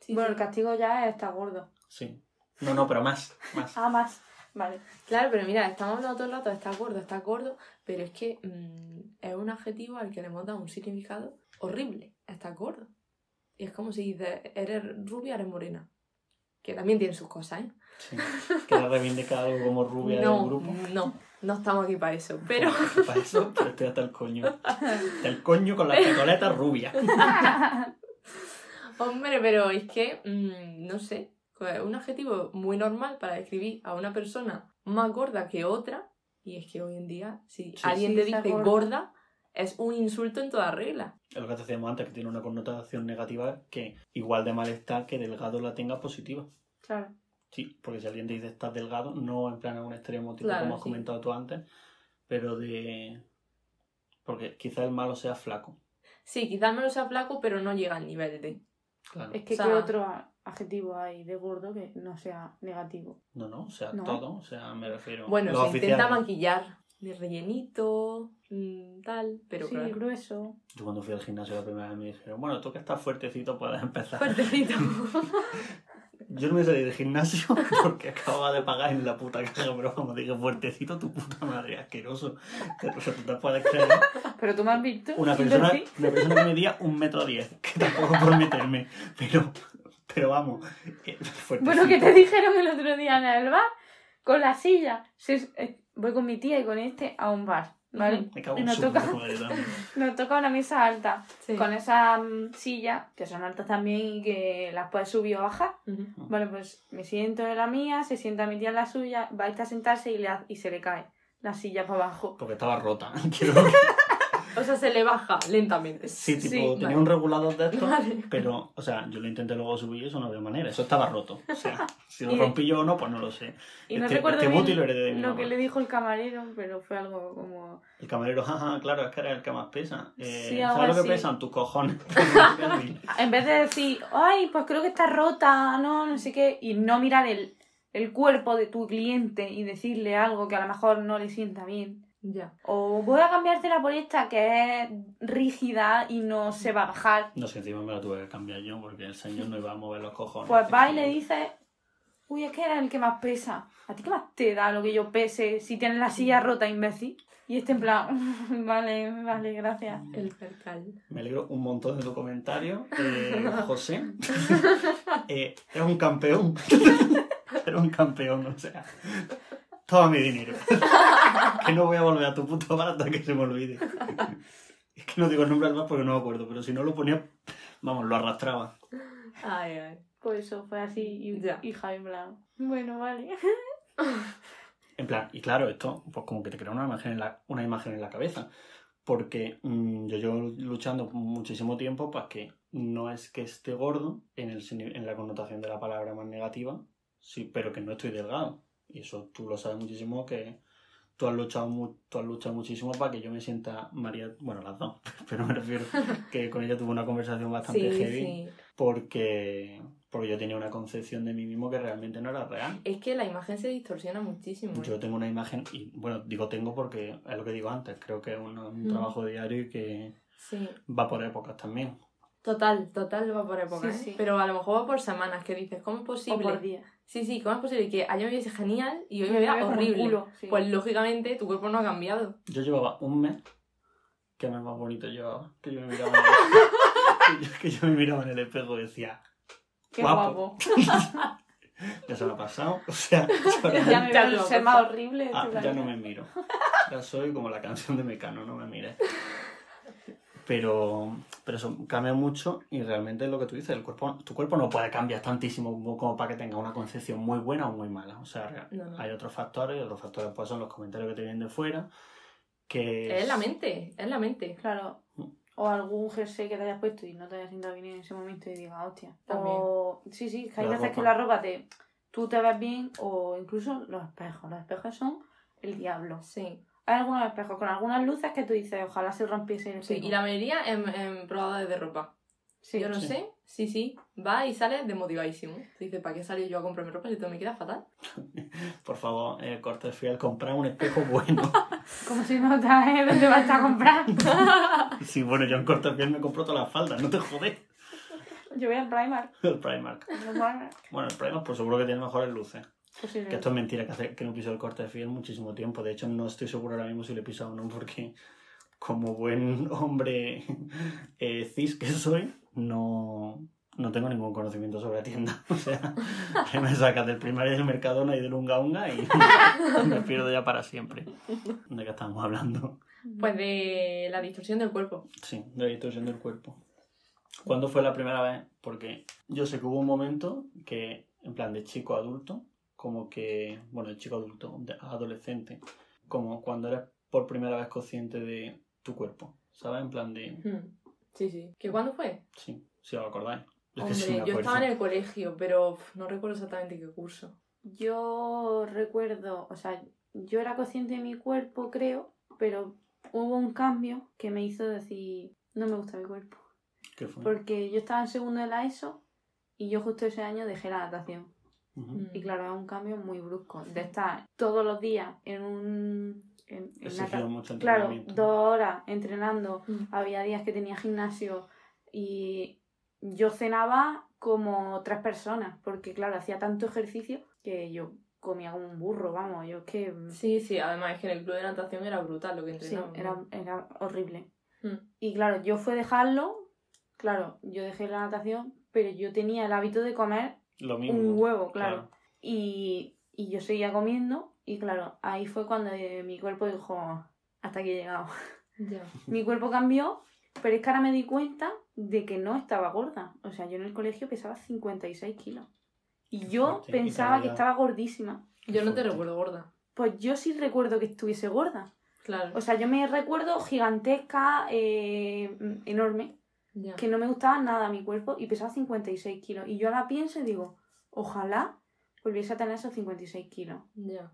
sí, bueno, sí. el castigo ya es estar gordo. Sí. No, no, pero más. Más. Ah, más. Vale. Claro, pero mira, estamos hablando todo el rato de estar gordo, estar gordo, pero es que mm, es un adjetivo al que le hemos dado un significado horrible, estar gordo. Y es como si dices, eres rubia, eres morena. Que también tiene sus cosas, ¿eh? Sí. Queda reivindicar algo como rubia no, del grupo. no, no estamos aquí para eso. Pero Para eso, pero estoy hasta el coño. Hasta el coño con las pecoletas rubias. Hombre, pero es que, mm, no sé, es un adjetivo muy normal para describir a una persona más gorda que otra. Y es que hoy en día, si Sí, alguien sí, te dice gorda. gorda, es un insulto en toda regla. Es lo que te decíamos antes, que tiene una connotación negativa que igual de malestar que delgado la tenga positiva. Claro. Sí, porque si alguien te dice estás delgado, no en plan a un extremo tipo Claro, como has sí. comentado tú antes, pero de... Porque quizá el malo sea flaco. Sí, quizás me lo sea flaco, pero no llega al nivel de. Claro. Es que O sea- ¿qué otro adjetivo hay de gordo que no sea negativo? No, no, o sea, No. todo, o sea, me refiero... Bueno, los se intenta oficiales. maquillar de rellenito, mm, tal, pero sí, claro. grueso. Yo cuando fui al gimnasio la primera vez me dijeron, bueno, tú que estás fuertecito puedes empezar. Fuertecito. Yo no me salí del gimnasio porque acababa de pagar en la puta caja, pero como dije, fuertecito tu puta madre, asqueroso. O sea, tú te puedes creer Pero tú me has visto. una persona, una persona que medía un metro diez, que tampoco por meterme, pero, pero vamos, eh. Bueno, que te dijeron el otro día en el bar con la silla. Eh, voy con mi tía y con este a un bar, ¿vale? Me cago Y en nos su toca, nos toca una mesa alta. Sí. Con esas mm, sillas, que son altas también y que las puedes subir o bajar. Vale, pues me siento en la mía, se sienta mi tía en la suya, va a ir a sentarse y, le y se le cae la silla para abajo. Porque estaba rota. Quiero que- O sea, se le baja lentamente. Sí, tipo, Sí, tenía vale. un regulador de esto, Vale. pero, o sea, yo lo intenté luego subir y eso no había manera. Eso estaba roto. O sea, si lo rompí yo o no, pues no lo sé. Y no Este- recuerdo este bien booty lo heredé de mi lo mamá. que le dijo el camarero, pero fue algo como... El camarero, jaja, claro, es que era el que más pesa. Eh, Sí, ¿Sabes lo que pesan? Tus cojones. En vez de decir, ay, pues creo que está rota, no, no sé qué, y no mirar el, el cuerpo de tu cliente y decirle algo que a lo mejor no le sienta bien. Ya. O voy a cambiártela por esta que es rígida y no se va a bajar. No sé, encima me la tuve que cambiar yo porque el señor no iba a mover los cojones. Pues va y le dices, uy, es que era el que más pesa. ¿A ti qué más te da lo que yo pese si tienes la silla rota, imbécil? Y este en plan, vale, vale, gracias. El percal. Me alegro un montón de tu comentario, eh, José. Eh, es un campeón. Era un campeón, o sea. Toma mi dinero. que no voy a volver a tu puto bar hasta que se me olvide. Es que no digo el nombre al bar porque no me acuerdo, pero si no lo ponía, vamos, lo arrastraba. Ay, ay. Pues eso fue así y, Ya. y plan, bueno, vale. En plan, y claro, esto, pues como que te crea una imagen en la, una imagen en la cabeza. Porque mm, yo llevo luchando muchísimo tiempo para que no es que esté gordo en, el, en la connotación de la palabra más negativa, sí, pero que no estoy delgado. Y eso tú lo sabes muchísimo que tú has luchado, mu- tú has luchado muchísimo para que yo me sienta María, bueno, las dos, pero me refiero que con ella tuve una conversación bastante Sí, heavy sí. porque, porque yo tenía una concepción de mí mismo que realmente no era real. Es que la imagen se distorsiona muchísimo. ¿eh? Yo tengo una imagen, y bueno, digo tengo porque es lo que digo antes, creo que es un, un Mm. trabajo diario y que Sí. va por épocas también. Total, total va por época, Sí, ¿eh? sí. Pero a lo mejor va por semanas que dices, ¿cómo es O posible? por. Sí, sí, ¿cómo es posible que ayer me viese genial y hoy me Me vea horrible? culo, sí. Pues lógicamente tu cuerpo no ha cambiado. Yo llevaba un mes, que mes más bonito llevaba, que yo me miraba en el, que yo, que yo me miraba en el espejo y decía, Qué Guapo. guapo. ya se me ha pasado, o sea, ya me Ya lo ser más horrible. Ah, ya no me miro. Ya soy como la canción de Mecano, no me mires. Pero, pero eso cambia mucho y realmente es lo que tú dices, el cuerpo, tu cuerpo no puede cambiar tantísimo como, para que tenga una concepción muy buena o muy mala. O sea, real- No, no. hay otros factores y otros factores pues son los comentarios que te vienen de fuera, que Es la mente, es la mente. Claro. Mm. O algún jersey que te hayas puesto y no te hayas sentado bien en ese momento y digas, hostia. También. O, sí, sí, que hay veces que la ropa te. Tú te ves bien o incluso los espejos. Los espejos son el diablo. Sí. Hay algunos espejos con algunas luces que tú dices, ojalá se rompiese el sí. Y la mayoría en, en probadores de ropa. Sí. Yo no Sí. sé, sí, sí. Va y sale desmotivadísimo. Tú dices, ¿para qué salí yo a comprarme ropa si todo me queda fatal? por favor, eh, corte fiel, comprar un espejo bueno. Como si no sabes dónde vas a comprar. sí, bueno, yo en corte fiel me compro todas las faldas, no te jodes. Yo voy al Primark. El Primark. al Primark. Bueno, el Primark pues seguro que tiene mejores luces. Posible. Que esto es mentira, que, hace, que no piso el corte de fiel muchísimo tiempo. De hecho, no estoy seguro ahora mismo si le he pisado o no, porque como buen hombre eh, cis que soy, no, no tengo ningún conocimiento sobre la tienda. O sea, que me sacas del primario del Mercadona y del Unga Unga y me pierdo ya para siempre. ¿De qué estamos hablando? Pues de la distorsión del cuerpo. Sí, de la distorsión del cuerpo. ¿Cuándo fue la primera vez? Porque yo sé que hubo un momento que, en plan de chico adulto, como que, bueno, de chico adulto, adolescente, como cuando eres por primera vez consciente de tu cuerpo, ¿sabes? En plan de, Hmm. Sí, sí. ¿Que cuándo fue? sí, si os acordáis. Yo es que Hombre, sí yo estaba en el colegio, pero no recuerdo exactamente qué curso. Yo recuerdo, o sea, yo era consciente de mi cuerpo, creo, pero hubo un cambio que me hizo decir, no me gusta mi cuerpo. ¿Qué fue? Porque yo estaba en segundo de la ESO y yo justo ese año dejé la natación. Mm. Y claro, es un cambio muy brusco. De estar todos los días en un... En, en mucho claro, dos horas entrenando. Mm. Había días que tenía gimnasio y yo cenaba como tres personas. Porque claro, hacía tanto ejercicio que yo comía como un burro, vamos. Yo es que... Sí, sí, además es que en el club de natación era brutal lo que Sí, entrenaba. era, era horrible. Mm. Y claro, yo fue dejarlo, claro, yo dejé la natación, pero yo tenía el hábito de comer Lo mismo. un huevo, claro. Y, y yo seguía comiendo y claro, ahí fue cuando eh, mi cuerpo dijo, hasta aquí he llegado. Ya. mi cuerpo cambió, pero es que ahora me di cuenta de que no estaba gorda. O sea, yo en el colegio pesaba 56 kilos. Y yo fuerte. Y pensaba que estaba gordísima. Yo no te fuerte. recuerdo gorda. Pues yo sí recuerdo que estuviese gorda. Claro. O sea, yo me recuerdo gigantesca, eh, enorme, que no me gustaba nada mi cuerpo y pesaba 56 kilos. Y yo ahora pienso y digo, ojalá volviese a tener esos 56 kilos.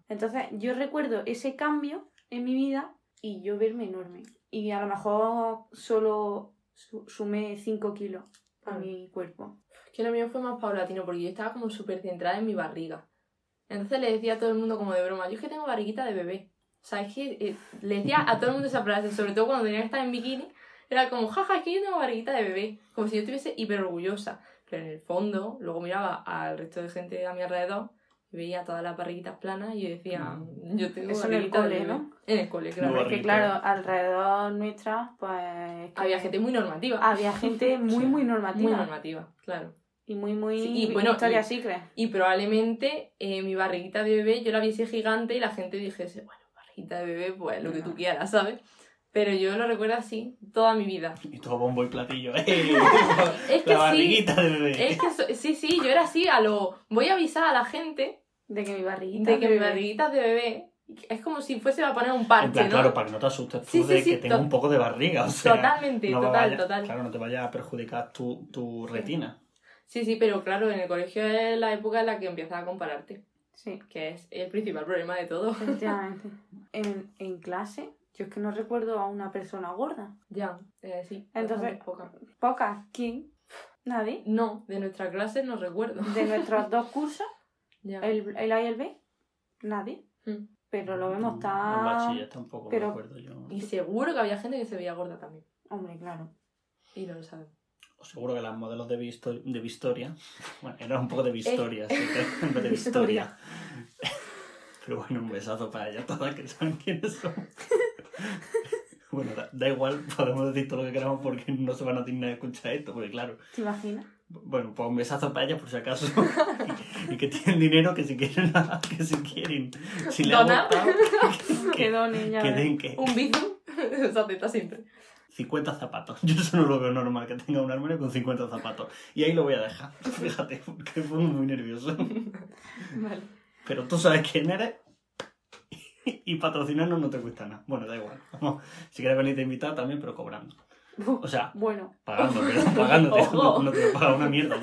Entonces, yo recuerdo ese cambio en mi vida y yo verme enorme. Y a lo mejor solo su- sumé 5 kilos a Ah. mi cuerpo. Que lo mío fue más paulatino porque yo estaba como súper centrada en mi barriga. Entonces le decía a todo el mundo como de broma, yo es que tengo barriguita de bebé. O sea, es que eh, le decía a todo el mundo esa frase, sobre todo cuando tenía que estar en bikini, era como, jaja, es que yo tengo barriguita de bebé, como si yo estuviese hiper orgullosa. Pero en el fondo, luego miraba al resto de gente a mi alrededor y veía todas las barriguitas planas y yo decía, Mm. yo tengo Eso en el barriguita de cole, bebé. ¿no? En el cole, claro. Es que barriguita. claro, alrededor nuestra, pues... Había gente muy normativa. Había gente muy, Sí. muy normativa. muy normativa, claro. Y muy, muy... Sí, y bueno, y- Secret. Y probablemente eh, mi barriguita de bebé yo la viese gigante y la gente dijese, bueno, barriguita de bebé, pues lo que tú quieras, ¿sabes? Pero yo lo recuerdo así toda mi vida. Y todo bombo y platillo. ¡Eh! Es que la sí, barriguita de bebé. es que so- sí, sí, yo era así a lo... Voy a avisar a la gente De que mi barriguita... de que mi bebé- barriguita de bebé es como si fuese a poner un parche, En plan, ¿no? claro, para que no te asustes tú Sí, sí, de sí, que tenga to- un poco de barriga. O sea, Totalmente, no total, vaya- total. Claro, no te vaya a perjudicar tu, tu retina. Sí, sí, pero claro, en el colegio es la época en la que empiezas a compararte, Sí, que es el principal problema de todo. efectivamente. en, en clase, yo es que no recuerdo a una persona gorda. ya, eh, sí. Entonces- bastante poca. Pocas. ¿Quién? Nadie. No, de nuestra clase no recuerdo. De nuestros dos cursos, Ya. el, el A y el B, nadie. Mm. Pero lo vemos En tan... bachiller tampoco pero- me acuerdo yo. Y seguro que había gente que se veía gorda también. Hombre, claro. Y no lo sabemos. Seguro que las modelos de, Visto- de Vistoria. Bueno, era un poco de Vistoria, sí, que- en vez de Vistoria. Vistoria. Pero bueno, un besazo para ellas todas que saben quiénes son. Bueno, da, da igual, podemos decir todo lo que queramos porque no se van a dignar de escuchar esto, porque claro, ¿Te imaginas? bueno, pues un besazo para ellas por si acaso. Y, y que tienen dinero que si quieren, que si quieren, si le ¿Donar? gustado, que, Que donen, ya que den que Un bizum se acepta siempre. 50 zapatos. Yo eso no lo veo normal, que tenga un armario con 50 zapatos. Y ahí lo voy a dejar, fíjate, porque fue muy nervioso. Vale. Pero tú sabes quién eres y patrocinarnos no te cuesta nada. Bueno, da igual. Vamos, si quieres venirte a invitar también, pero cobrando. O sea, Bueno, pagando, pero pagándote. No, no te voy a pagar una mierda.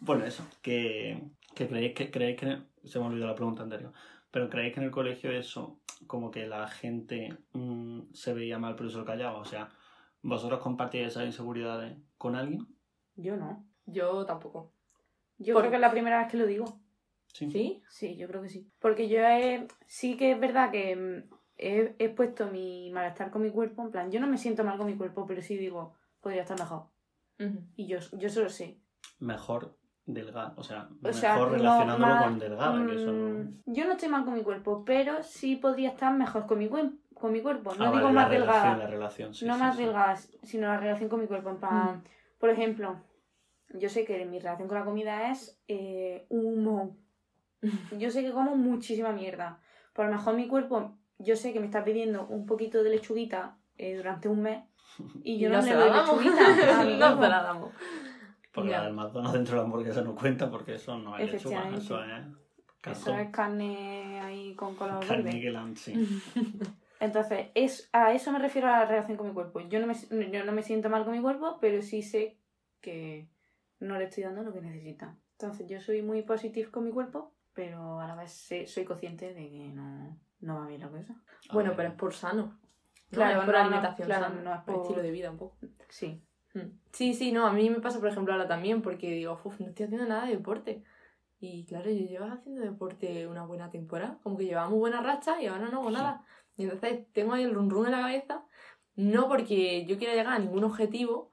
Bueno, eso, que, que creéis que creéis que se me olvidó la pregunta anterior. Pero creéis que en el colegio eso, como que la gente mm, se veía mal, pero se lo callaba. O sea, ¿vosotros compartíais esas inseguridades con alguien? yo no. Yo tampoco. Yo creo que es la primera vez que lo digo. Sí. ¿Sí? Sí, yo creo que sí. Porque yo he, sí que es verdad que mm, he, he puesto mi malestar con mi cuerpo. En plan, yo no me siento mal con mi cuerpo, pero sí digo, podría estar mejor. Y yo, yo solo sé. Mejor delgado, o sea, O mejor sea, no relacionándolo más- con delgada, que eso no... Mm, Yo no estoy mal con mi cuerpo, pero sí podría estar mejor con mi, con mi cuerpo. No Ah, digo vale, más la relación, delgada. la relación, sí, no sí, más sí. delgada, sino la relación con mi cuerpo. En plan, Mm. Por ejemplo, yo sé que mi relación con la comida es eh, humo. Yo sé que como muchísima mierda. Por lo mejor mi cuerpo, yo sé que me está pidiendo un poquito de lechuguita eh, durante un mes y yo Y no, se le la doy damos. lechuguita. no se la damos. Porque Ya. la del McDonald's dentro de la hamburguesa no cuenta porque eso no es lechuga, eso es Eso es carne ahí con color verde. Carnigeland, sí. Entonces, es, a eso me refiero a la relación con mi cuerpo. Yo no, me, yo no me siento mal con mi cuerpo, pero sí sé que no le estoy dando lo que necesita. Entonces, yo soy muy positiva con mi cuerpo, pero a la vez sé- soy consciente de que no, no va bien la cosa. Bueno, pero es por sano. Claro, por no, no, alimentación claro, sana, no es por por- estilo de vida un poco. Sí. Mm. Sí, sí, no, a mí me pasa, por ejemplo, ahora también, porque digo, uff, no estoy haciendo nada de deporte. Y claro, yo llevo haciendo deporte una buena temporada, como que llevaba muy buena racha y ahora no hago Sí. nada. Y entonces tengo ahí el run run en la cabeza, no porque yo quiera llegar a ningún objetivo,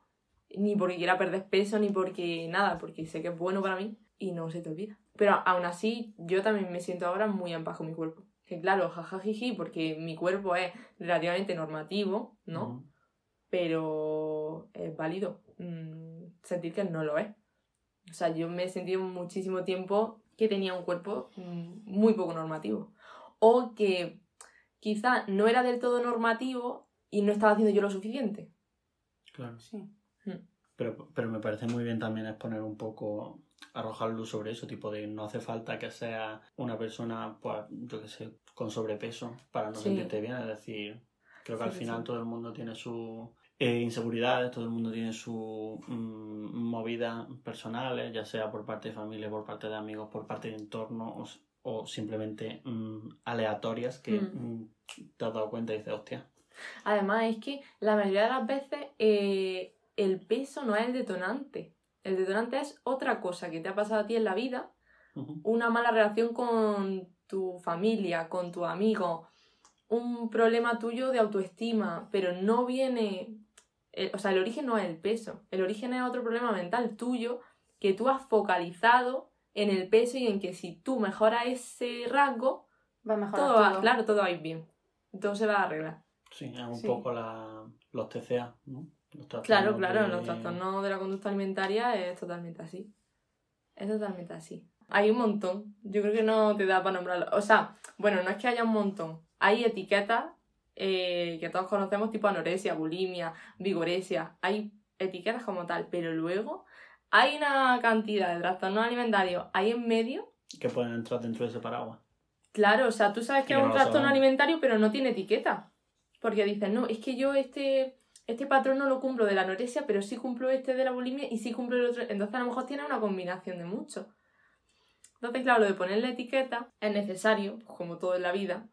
ni porque quiera perder peso, ni porque nada, porque sé que es bueno para mí y no se te olvida. Pero aún así, yo también me siento ahora muy en paz con mi cuerpo. Que claro, jajajiji, porque mi cuerpo es relativamente normativo, ¿no? Pero es válido mm, sentir que no lo es. O sea, yo me he sentido muchísimo tiempo que tenía un cuerpo mm, muy poco normativo. O que quizá no era del todo normativo y no estaba haciendo yo lo suficiente. Claro. Sí. Pero, pero me parece muy bien también exponer un poco, arrojar luz sobre eso, tipo de no hace falta que sea una persona, pues, yo qué sé, con sobrepeso para no Sí. sentirte bien. Es decir, creo que Sí, al final sí. todo el mundo tiene sus eh, inseguridades, todo el mundo tiene sus mm, movidas personales, ya sea por parte de familia, por parte de amigos, por parte de entorno o simplemente mm, aleatorias que Mm. mm, te has dado cuenta y dices, hostia. Además, es que la mayoría de las veces eh, el peso no es el detonante. El detonante es otra cosa que te ha pasado a ti en la vida una mala relación con tu familia, con tu amigo, un problema tuyo de autoestima, pero no viene, eh, o sea, el origen no es el peso, el origen es otro problema mental tuyo que tú has focalizado en el peso y en que si tú mejoras ese rasgo, Va a mejorar todo va, claro, todo va a ir bien. Todo se va a arreglar. Sí, es un Sí. poco la, los TCA, ¿no? Los Claro, claro, de- los trastornos de la conducta alimentaria es totalmente así. Es totalmente así. Hay un montón. Yo creo que no te da para nombrarlo. O sea, bueno, no es que haya un montón. Hay etiquetas eh, que todos conocemos, tipo anorexia, bulimia, vigoresia. Hay etiquetas como tal, pero luego hay una cantidad de trastornos alimentarios ahí en medio. que pueden entrar dentro de ese paraguas. Claro, o sea, tú sabes que es un trastorno sabemos. alimentario, pero no tiene etiqueta. Porque dicen, no, es que yo este, este patrón no lo cumplo de la anorexia, pero sí cumplo este de la bulimia y sí cumplo el otro. Entonces a lo mejor tiene una combinación de muchos. Entonces, claro, lo de ponerle etiqueta es necesario, como todo en la vida,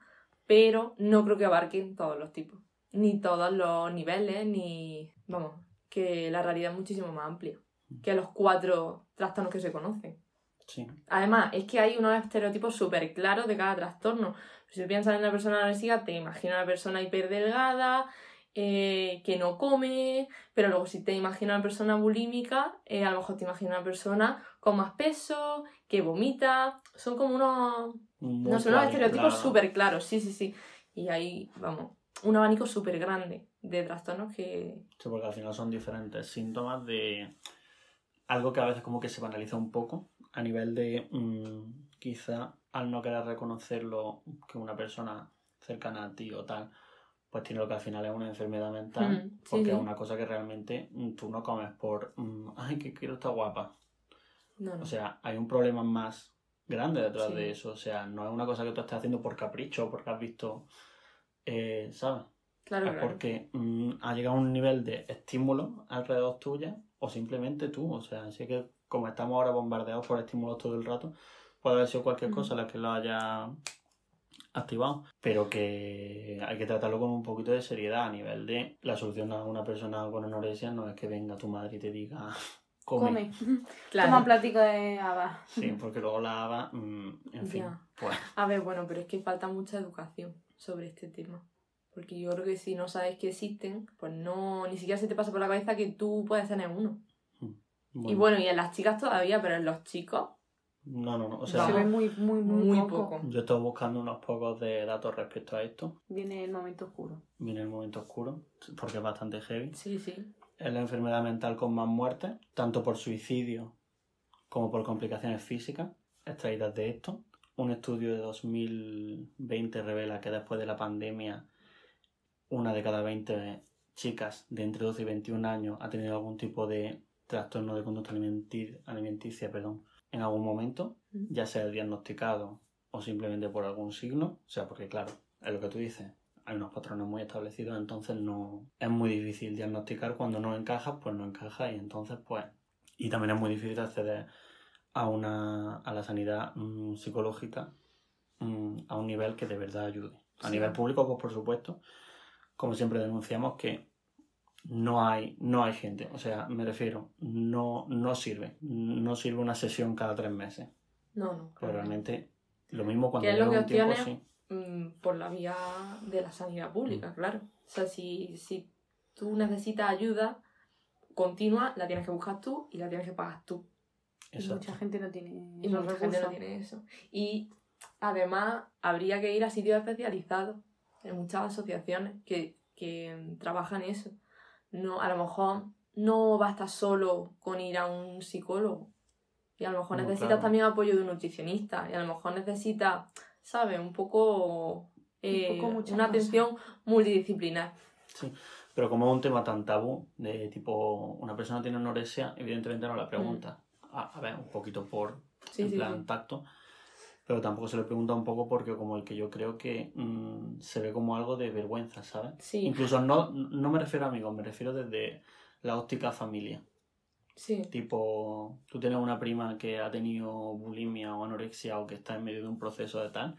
pero no creo que abarquen todos los tipos. Ni todos los niveles, ni... Vamos, que la realidad es muchísimo más amplia que los cuatro trastornos que se conocen. Sí. Además, es que hay unos estereotipos súper claros de cada trastorno. Si piensas en una persona anorexica, te imaginas una persona hiperdelgada, eh, que no come, pero luego si te imaginas una persona bulímica, eh, a lo mejor te imaginas una persona con más peso, que vomita. Son como unos, Muy no, son unos estereotipos claro. súper claros, sí, sí, sí. Y hay, vamos, un abanico súper grande de trastornos que... Sí, porque al final son diferentes síntomas de algo que a veces como que se banaliza un poco a nivel de mm, quizá al no querer reconocerlo que una persona cercana a ti o tal pues tiene lo que al final es una enfermedad mental Mm, sí, porque sí. es una cosa que realmente mm, tú no comes por mm, ay que quiero estar guapa No, no. o sea hay un problema más grande detrás Sí. de eso o sea no es una cosa que tú estés haciendo por capricho o porque has visto eh, ¿sabes? claro, es claro. porque mm, ha llegado a un nivel de estímulo alrededor tuya o simplemente tú. O sea, así que como estamos ahora bombardeados por estímulos todo el rato, puede haber sido cualquier Mm. cosa la que lo haya activado, pero que hay que tratarlo con un poquito de seriedad a nivel de la solución a una persona con anorexia no es que venga tu madre y te diga come. Come. Claro. Toma un platico de habas. Sí, porque luego la haba, mm, en fin, pues A ver, bueno, pero es que falta mucha educación sobre este tema. Porque yo creo que si no sabes que existen, pues no, ni siquiera se te pasa por la cabeza que tú puedes tener uno. Y bueno, y en las chicas todavía, pero en los chicos, No, no, no. O Se sea, ve muy, muy, muy, muy poco. poco. yo estoy buscando unos pocos de datos respecto a esto. Viene el momento oscuro. Viene el momento oscuro, porque es bastante heavy. Sí, sí. Es la enfermedad mental con más muertes, tanto por suicidio como por complicaciones físicas extraídas de esto. Un estudio de 2020 revela que después de la pandemia, una de cada 20 chicas de entre 12 y 21 años ha tenido algún tipo de trastorno de conducta alimenti- alimenticia perdón, en algún momento, ya sea diagnosticado o simplemente por algún signo. O sea, porque claro, es lo que tú dices, hay unos patrones muy establecidos, entonces no es muy difícil diagnosticar cuando no encaja, pues no encaja y entonces pues y también es muy difícil acceder a una a la sanidad mm, psicológica mm, a un nivel que de verdad ayude. A Sí. nivel público, pues por supuesto, como siempre denunciamos que no hay no hay gente, o sea, me refiero, no no sirve, no sirve una sesión cada tres meses, No, no. pero claro. realmente lo mismo cuando que un tiempo obtienes sí. Mm, por la vía de la sanidad Mm. pública, claro. O sea, si, si tú necesitas ayuda continua, la tienes que buscar tú y la tienes que pagar tú. Y mucha gente no tiene Y mucha gente no recursos. tiene eso. Y además habría que ir a sitios especializados, en muchas asociaciones que, que mm, trabajan eso. No, a lo mejor no basta solo con ir a un psicólogo. Y a lo mejor No, necesitas claro. también apoyo de un nutricionista. Y a lo mejor necesitas, ¿sabes? Un poco, eh, poco una atención multidisciplinar. Sí, pero como es un tema tan tabú, de tipo, una persona tiene anorexia, evidentemente no la pregunta. A, a ver, un poquito por, Mm. Sí, en sí, plan, sí. tacto. Pero tampoco se le pregunta un poco porque como el que yo creo que mm, se ve como algo de vergüenza, ¿sabes? Sí, Incluso no, no me refiero a amigos, me refiero desde la óptica familia. sí. Tipo, tú tienes una prima que ha tenido bulimia o anorexia o que está en medio de un proceso de tal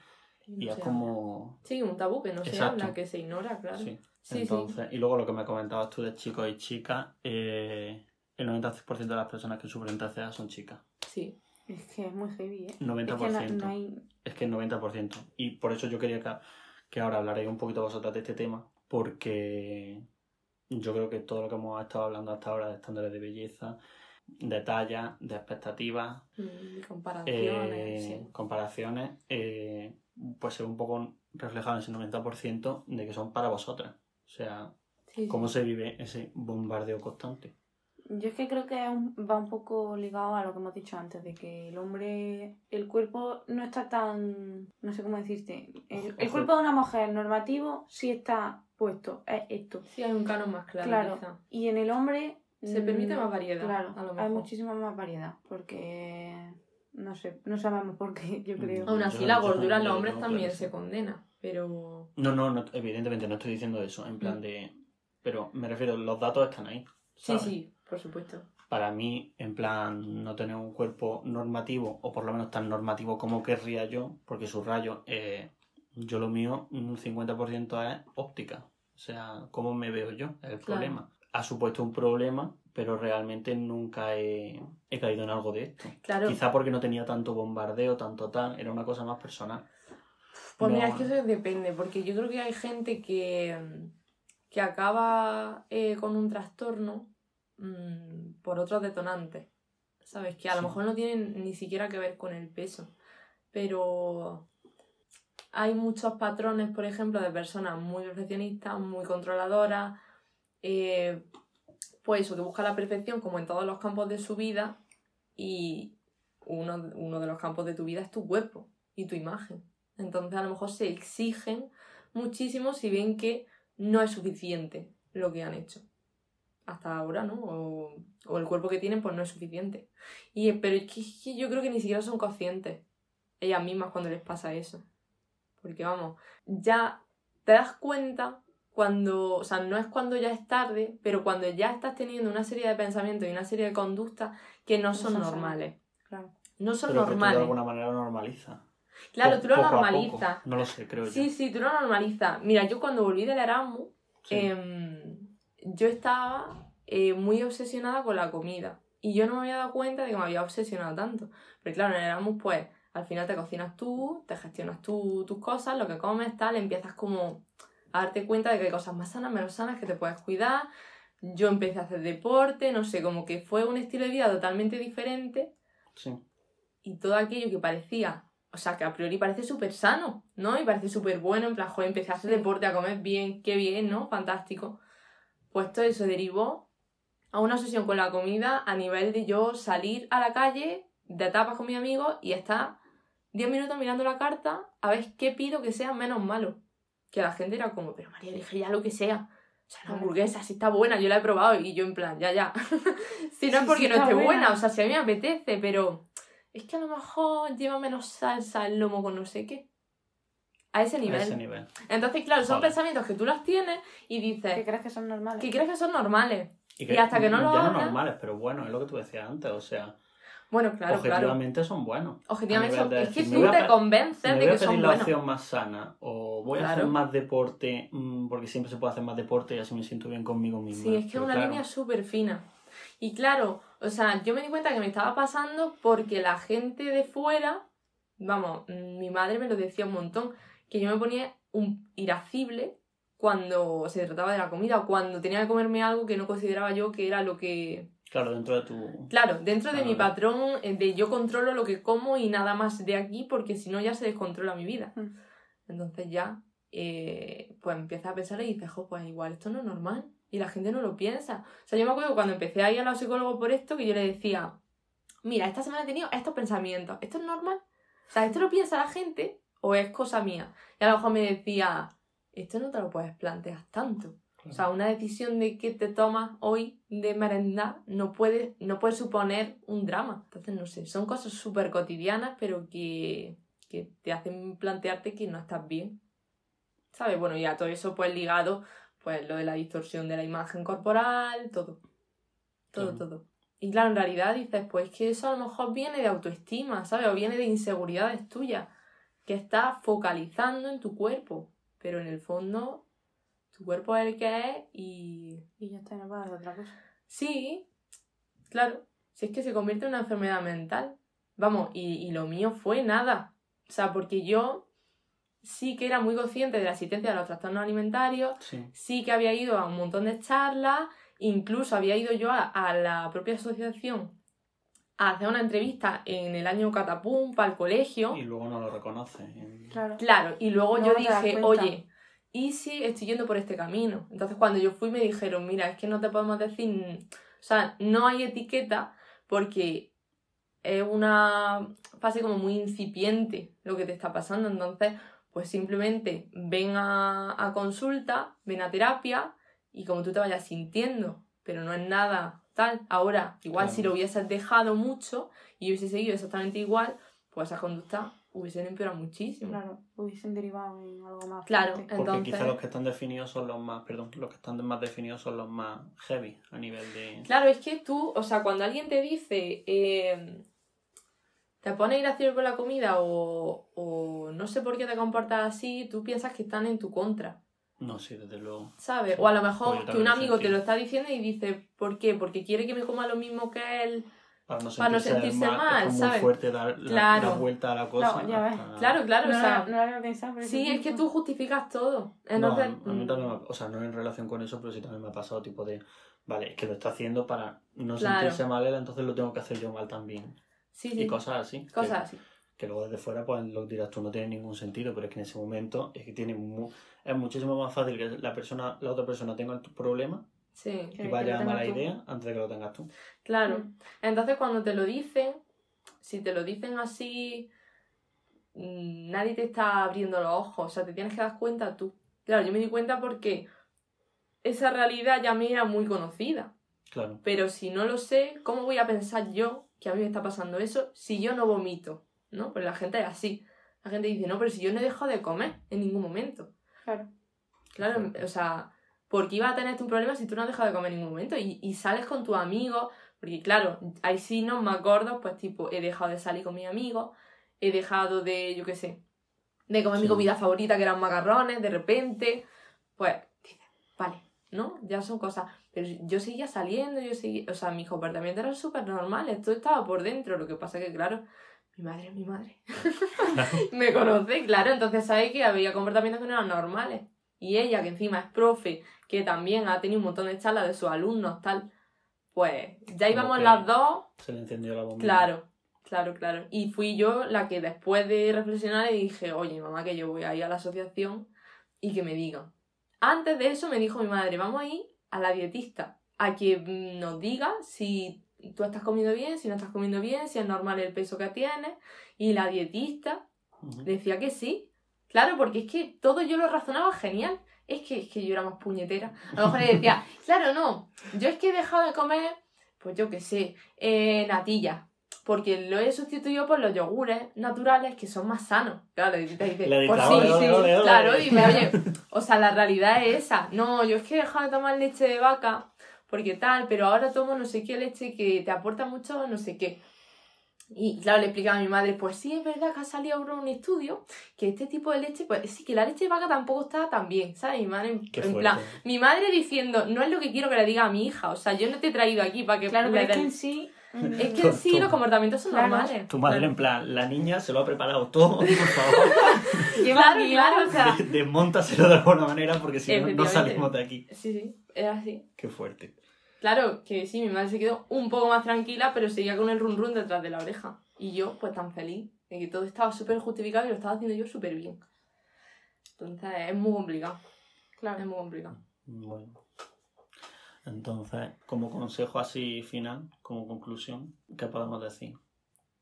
y No es como... Sí, un tabú que no se habla, que se ignora, claro. Sí. Sí, sí. Entonces, y luego lo que me comentabas tú de chicos y chicas, eh, el 90% de las personas que sufren TCA son chicas. Sí. Es que es muy heavy, ¿eh? 90%. Es que no, no hay... Es que el 90%. Y por eso yo quería que, que ahora hablaré un poquito vosotras de este tema, porque yo creo que todo lo que hemos estado hablando hasta ahora de estándares de belleza, de talla, de expectativas, Mm, comparaciones, eh, sí. comparaciones, eh, pues ve un poco reflejado en ese 90% de que son para vosotras. O sea, Sí, sí. cómo se vive ese bombardeo constante. Yo es que creo que es un- va un poco ligado a lo que hemos dicho antes, de que el hombre, el cuerpo no está tan, no sé cómo decirte, el, el cuerpo de una mujer normativo sí está puesto, es esto. Sí, hay un canon más claro, Claro. quizá. Y en el hombre... Se mm, permite más variedad, Claro, a lo hay mejor. muchísima más variedad, porque no sé, no sabemos por qué, yo creo. No, Aún así, yo- la gordura en los hombres también se condena, pero... No, no, no, evidentemente no estoy diciendo eso, en plan Mm. de... Pero me refiero, los datos están ahí. Sí, sí, por supuesto. Para mí, en plan, no tener un cuerpo normativo, o por lo menos tan normativo como querría yo, porque subrayo, eh, yo lo mío, un 50% es óptica. O sea, cómo me veo yo, es el Claro. problema. Ha supuesto un problema, pero realmente nunca he, he caído en algo de esto. Claro, Quizá porque no tenía tanto bombardeo, tanto tal, era una cosa más personal. pues mira, es que eso depende, porque yo creo que hay gente que, que acaba eh, con un trastorno mm, por otros detonantes, ¿sabes? Que a lo mejor no tienen ni siquiera que ver con el peso, pero hay muchos patrones, por ejemplo, de personas muy perfeccionistas, muy controladoras, eh, pues eso, que buscan la perfección como en todos los campos de su vida y uno, uno de los campos de tu vida es tu cuerpo y tu imagen. Entonces a lo mejor se exigen muchísimo si ven que no es suficiente lo que han hecho hasta ahora, ¿no? O, o el cuerpo que tienen pues no es suficiente. Y, pero es que, es que yo creo que ni siquiera son conscientes ellas mismas cuando les pasa eso. Porque vamos, ya te das cuenta cuando, o sea, no es cuando ya es tarde, pero cuando ya estás teniendo una serie de pensamientos y una serie de conductas que no son normales. Claro. No son pero que tú de normales. alguna manera lo normalizas. Claro, Po- tú lo normalizas. No lo sé, creo Sí, yo. sí, tú lo normalizas. Mira, yo cuando volví del Erasmus, Sí. em, yo estaba eh, muy obsesionada con la comida. Y yo no me había dado cuenta de que me había obsesionado tanto. Pero claro, en el Erasmus, pues, al final te cocinas tú, te gestionas tú tus cosas, lo que comes, tal, empiezas como a darte cuenta de que hay cosas más sanas, menos sanas, que te puedes cuidar. Yo empecé a hacer deporte, no sé, como que fue un estilo de vida totalmente diferente Sí. y todo aquello que parecía, o sea, que a priori parece súper sano, ¿no? Y parece súper bueno, en plan, joder, empecé a hacer deporte, a comer bien, qué bien, ¿no? Fantástico. Pues todo eso derivó a una obsesión con la comida a nivel de yo salir a la calle de tapas con mis amigos y estar 10 minutos mirando la carta a ver qué pido que sea menos malo. Que la gente era como, pero María, elige ya lo que sea. O sea, la hamburguesa, si está buena, yo la he probado y yo en plan, ya, ya. si no es Sí, porque sí no esté buena. buena. o sea, si a mí me apetece, pero es que a lo mejor lleva menos salsa el lomo con no sé qué. A ese A nivel. ese nivel. Entonces, claro, son Joder. pensamientos que tú los tienes y ¿Qué dices crees que son normales? que crees que son normales. Y, Y hasta que no lo ya no normales, pero bueno, es lo que tú decías antes. O sea, Bueno, claro, claro. objetivamente son buenos. Objetivamente A son... nivel de Es que tú voy a te convences de voy a que son pedir la buenos. opción más sana. O voy a hacer más deporte mm, porque siempre se puede hacer más deporte y así me siento bien conmigo mismo. Sí, es que es una línea súper fina. Y claro, o sea, yo me di cuenta que me estaba pasando porque la gente de fuera, vamos, mi madre me lo decía un montón, que yo me ponía un irascible cuando se trataba de la comida o cuando tenía que comerme algo que no consideraba yo que era lo que... Claro, dentro de tu. Claro, dentro de Ah. mi patrón eh, de yo controlo lo que como y nada más de aquí porque si no ya se descontrola mi vida. Mm. Entonces ya, eh, pues empiezas a pensar y dices, jo, pues igual esto no es normal. Y la gente no lo piensa. O sea, yo me acuerdo cuando empecé a ir a los psicólogos por esto, que yo le decía, mira, esta semana he tenido estos pensamientos. ¿Esto es normal? O sea, ¿esto lo piensa la gente o es cosa mía? Y a lo mejor me decía, esto no te lo puedes plantear tanto. O sea, una decisión de que te tomas hoy de merendar no puede, no puede suponer un drama. Entonces, no sé, son cosas súper cotidianas, pero que, que te hacen plantearte que no estás bien. ¿Sabes? Bueno, y a todo eso pues ligado, pues lo de la distorsión de la imagen corporal, todo. Todo, Claro. todo. Y claro, en realidad dices, pues que eso a lo mejor viene de autoestima, ¿sabes? O viene de inseguridades tuyas, que estás focalizando en tu cuerpo, pero en el fondo tu cuerpo es el que es y Y ya está, no a dar otra cosa. sí, claro, si es que se convierte en una enfermedad mental. Vamos, y, y lo mío fue nada. O sea, porque yo sí que era muy consciente de la existencia de los trastornos alimentarios, Sí. sí que había ido a un montón de charlas, incluso había ido yo a, a la propia asociación a hacer una entrevista en el año Catapum para el colegio. Y luego no lo reconoce. Claro. Claro, y luego yo dije, oye, ¿y si estoy yendo por este camino? Entonces cuando yo fui me dijeron, mira, es que no te podemos decir, o sea, no hay etiqueta porque es una fase como muy incipiente lo que te está pasando, entonces pues simplemente ven a, a consulta, ven a terapia y como tú te vayas sintiendo, pero no es nada tal. Ahora, igual Claro. si lo hubieses dejado mucho y hubiese seguido exactamente igual, pues esas conductas hubiesen empeorado muchísimo. Claro, hubiesen derivado en algo más Claro, fuerte. Porque Entonces- quizá los que están definidos son los más, perdón, los que están más definidos son los más heavy a nivel de... Claro, es que tú, o sea, cuando alguien te dice, eh, te pone irracional con la comida o, o no sé por qué te comportas así, tú piensas que están en tu contra, No, sí, desde luego. ¿sabes? O a lo Pues mejor yo que un amigo te lo está diciendo y dice, ¿por qué? Porque quiere que me coma lo mismo que él. Para no Para no sentirse, sentirse mal, es como ¿sabes? muy fuerte dar la, Claro. la vuelta a la cosa. Claro, ya ves. hasta- Claro, claro, no, o sea, lo- no lo había pensado, pero sí, es que tú justificas todo. Entonces, no, a mí mm, también me ha- o sea, no en relación con eso, pero sí también me ha pasado tipo de, vale, es que lo está haciendo para no Claro. sentirse mal él, entonces lo tengo que hacer yo mal también. sí, sí, Y cosas así. que- cosas así. Que luego desde fuera pues lo dirás tú no tiene ningún sentido pero es que en ese momento es que tiene mu- es muchísimo más fácil que la persona la otra persona tenga el problema Sí. Que- y vaya a mala tú. idea antes de que lo tengas tú Claro. Mm. Entonces cuando te lo dicen, si te lo dicen así, mm, nadie te está abriendo los ojos, o sea, te tienes que dar cuenta tú. Claro, yo me di cuenta porque esa realidad ya me era muy conocida, claro pero si no lo sé, ¿cómo voy a pensar yo que a mí me está pasando eso si yo no vomito? ¿No? Pues la gente es así. La gente dice, no, pero si yo no he dejado de comer en ningún momento. Claro. Claro, o sea, ¿por qué ibas a tener un problema si tú no has dejado de comer en ningún momento? Y, y sales con tus amigos, porque claro, hay signos más gordos, pues tipo, he dejado de salir con mis amigos, he dejado de, yo qué sé, de comer mi comida favorita, que eran macarrones, de repente, pues, dices, vale, ¿no? Ya son cosas. Pero yo seguía saliendo, yo seguía, o sea, mis comportamientos eran súper normales, todo estaba por dentro, lo que pasa que, claro, mi madre es mi madre. me conoce, claro, entonces sabe que había comportamientos que no eran normales. Y ella, que encima es profe, que también ha tenido un montón de charlas de sus alumnos, tal, pues ya íbamos las dos, se le encendió la bomba claro, claro, claro. Y fui yo la que después de reflexionar le dije, oye, mamá, que yo voy a ir a la asociación y que me digan. Antes de eso me dijo mi madre, vamos a ir a la dietista, a que mm, nos diga si tú estás comiendo bien, si no estás comiendo bien, si es normal el peso que tienes. Y la dietista. Decía que sí. Claro, porque es que todo yo lo razonaba genial. Es que, es que yo era más puñetera. A lo mejor le decía, claro, no. Yo es que he dejado de comer, pues yo qué sé, eh, natilla. Porque lo he sustituido por los yogures naturales que son más sanos. Claro, te dice, Le pues sí, "Ole, ole, sí, ole, ole". claro, y me oye, o sea, la realidad es esa. No, yo es que he dejado de tomar leche de vaca, porque tal, pero ahora tomo no sé qué leche que te aporta mucho no sé qué. Y claro, le explicaba a mi madre, pues sí, es verdad que ha salido ahora un estudio que este tipo de leche, pues sí, que la leche de vaca tampoco está tan bien, ¿sabes? Mi madre, en, Qué en fuerte. plan, mi madre diciendo, no es lo que quiero que le diga a mi hija, o sea, yo no te he traído aquí para que Claro, pero es que en sí. mm, Es que en sí los comportamientos son Claro. normales. tu madre Claro. en plan la niña se lo ha preparado todo por favor Claro, claro, o sea, de- desmóntaselo de alguna manera porque si no no salimos de aquí sí, sí, es así. qué fuerte Claro, que sí, mi madre se quedó un poco más tranquila, pero seguía con el run run detrás de la oreja. Y yo, pues tan feliz, de que todo estaba súper justificado y lo estaba haciendo yo súper bien. Entonces es muy complicado, es Claro. muy complicado. Bueno. Entonces, como consejo así final, como conclusión, ¿qué podemos decir?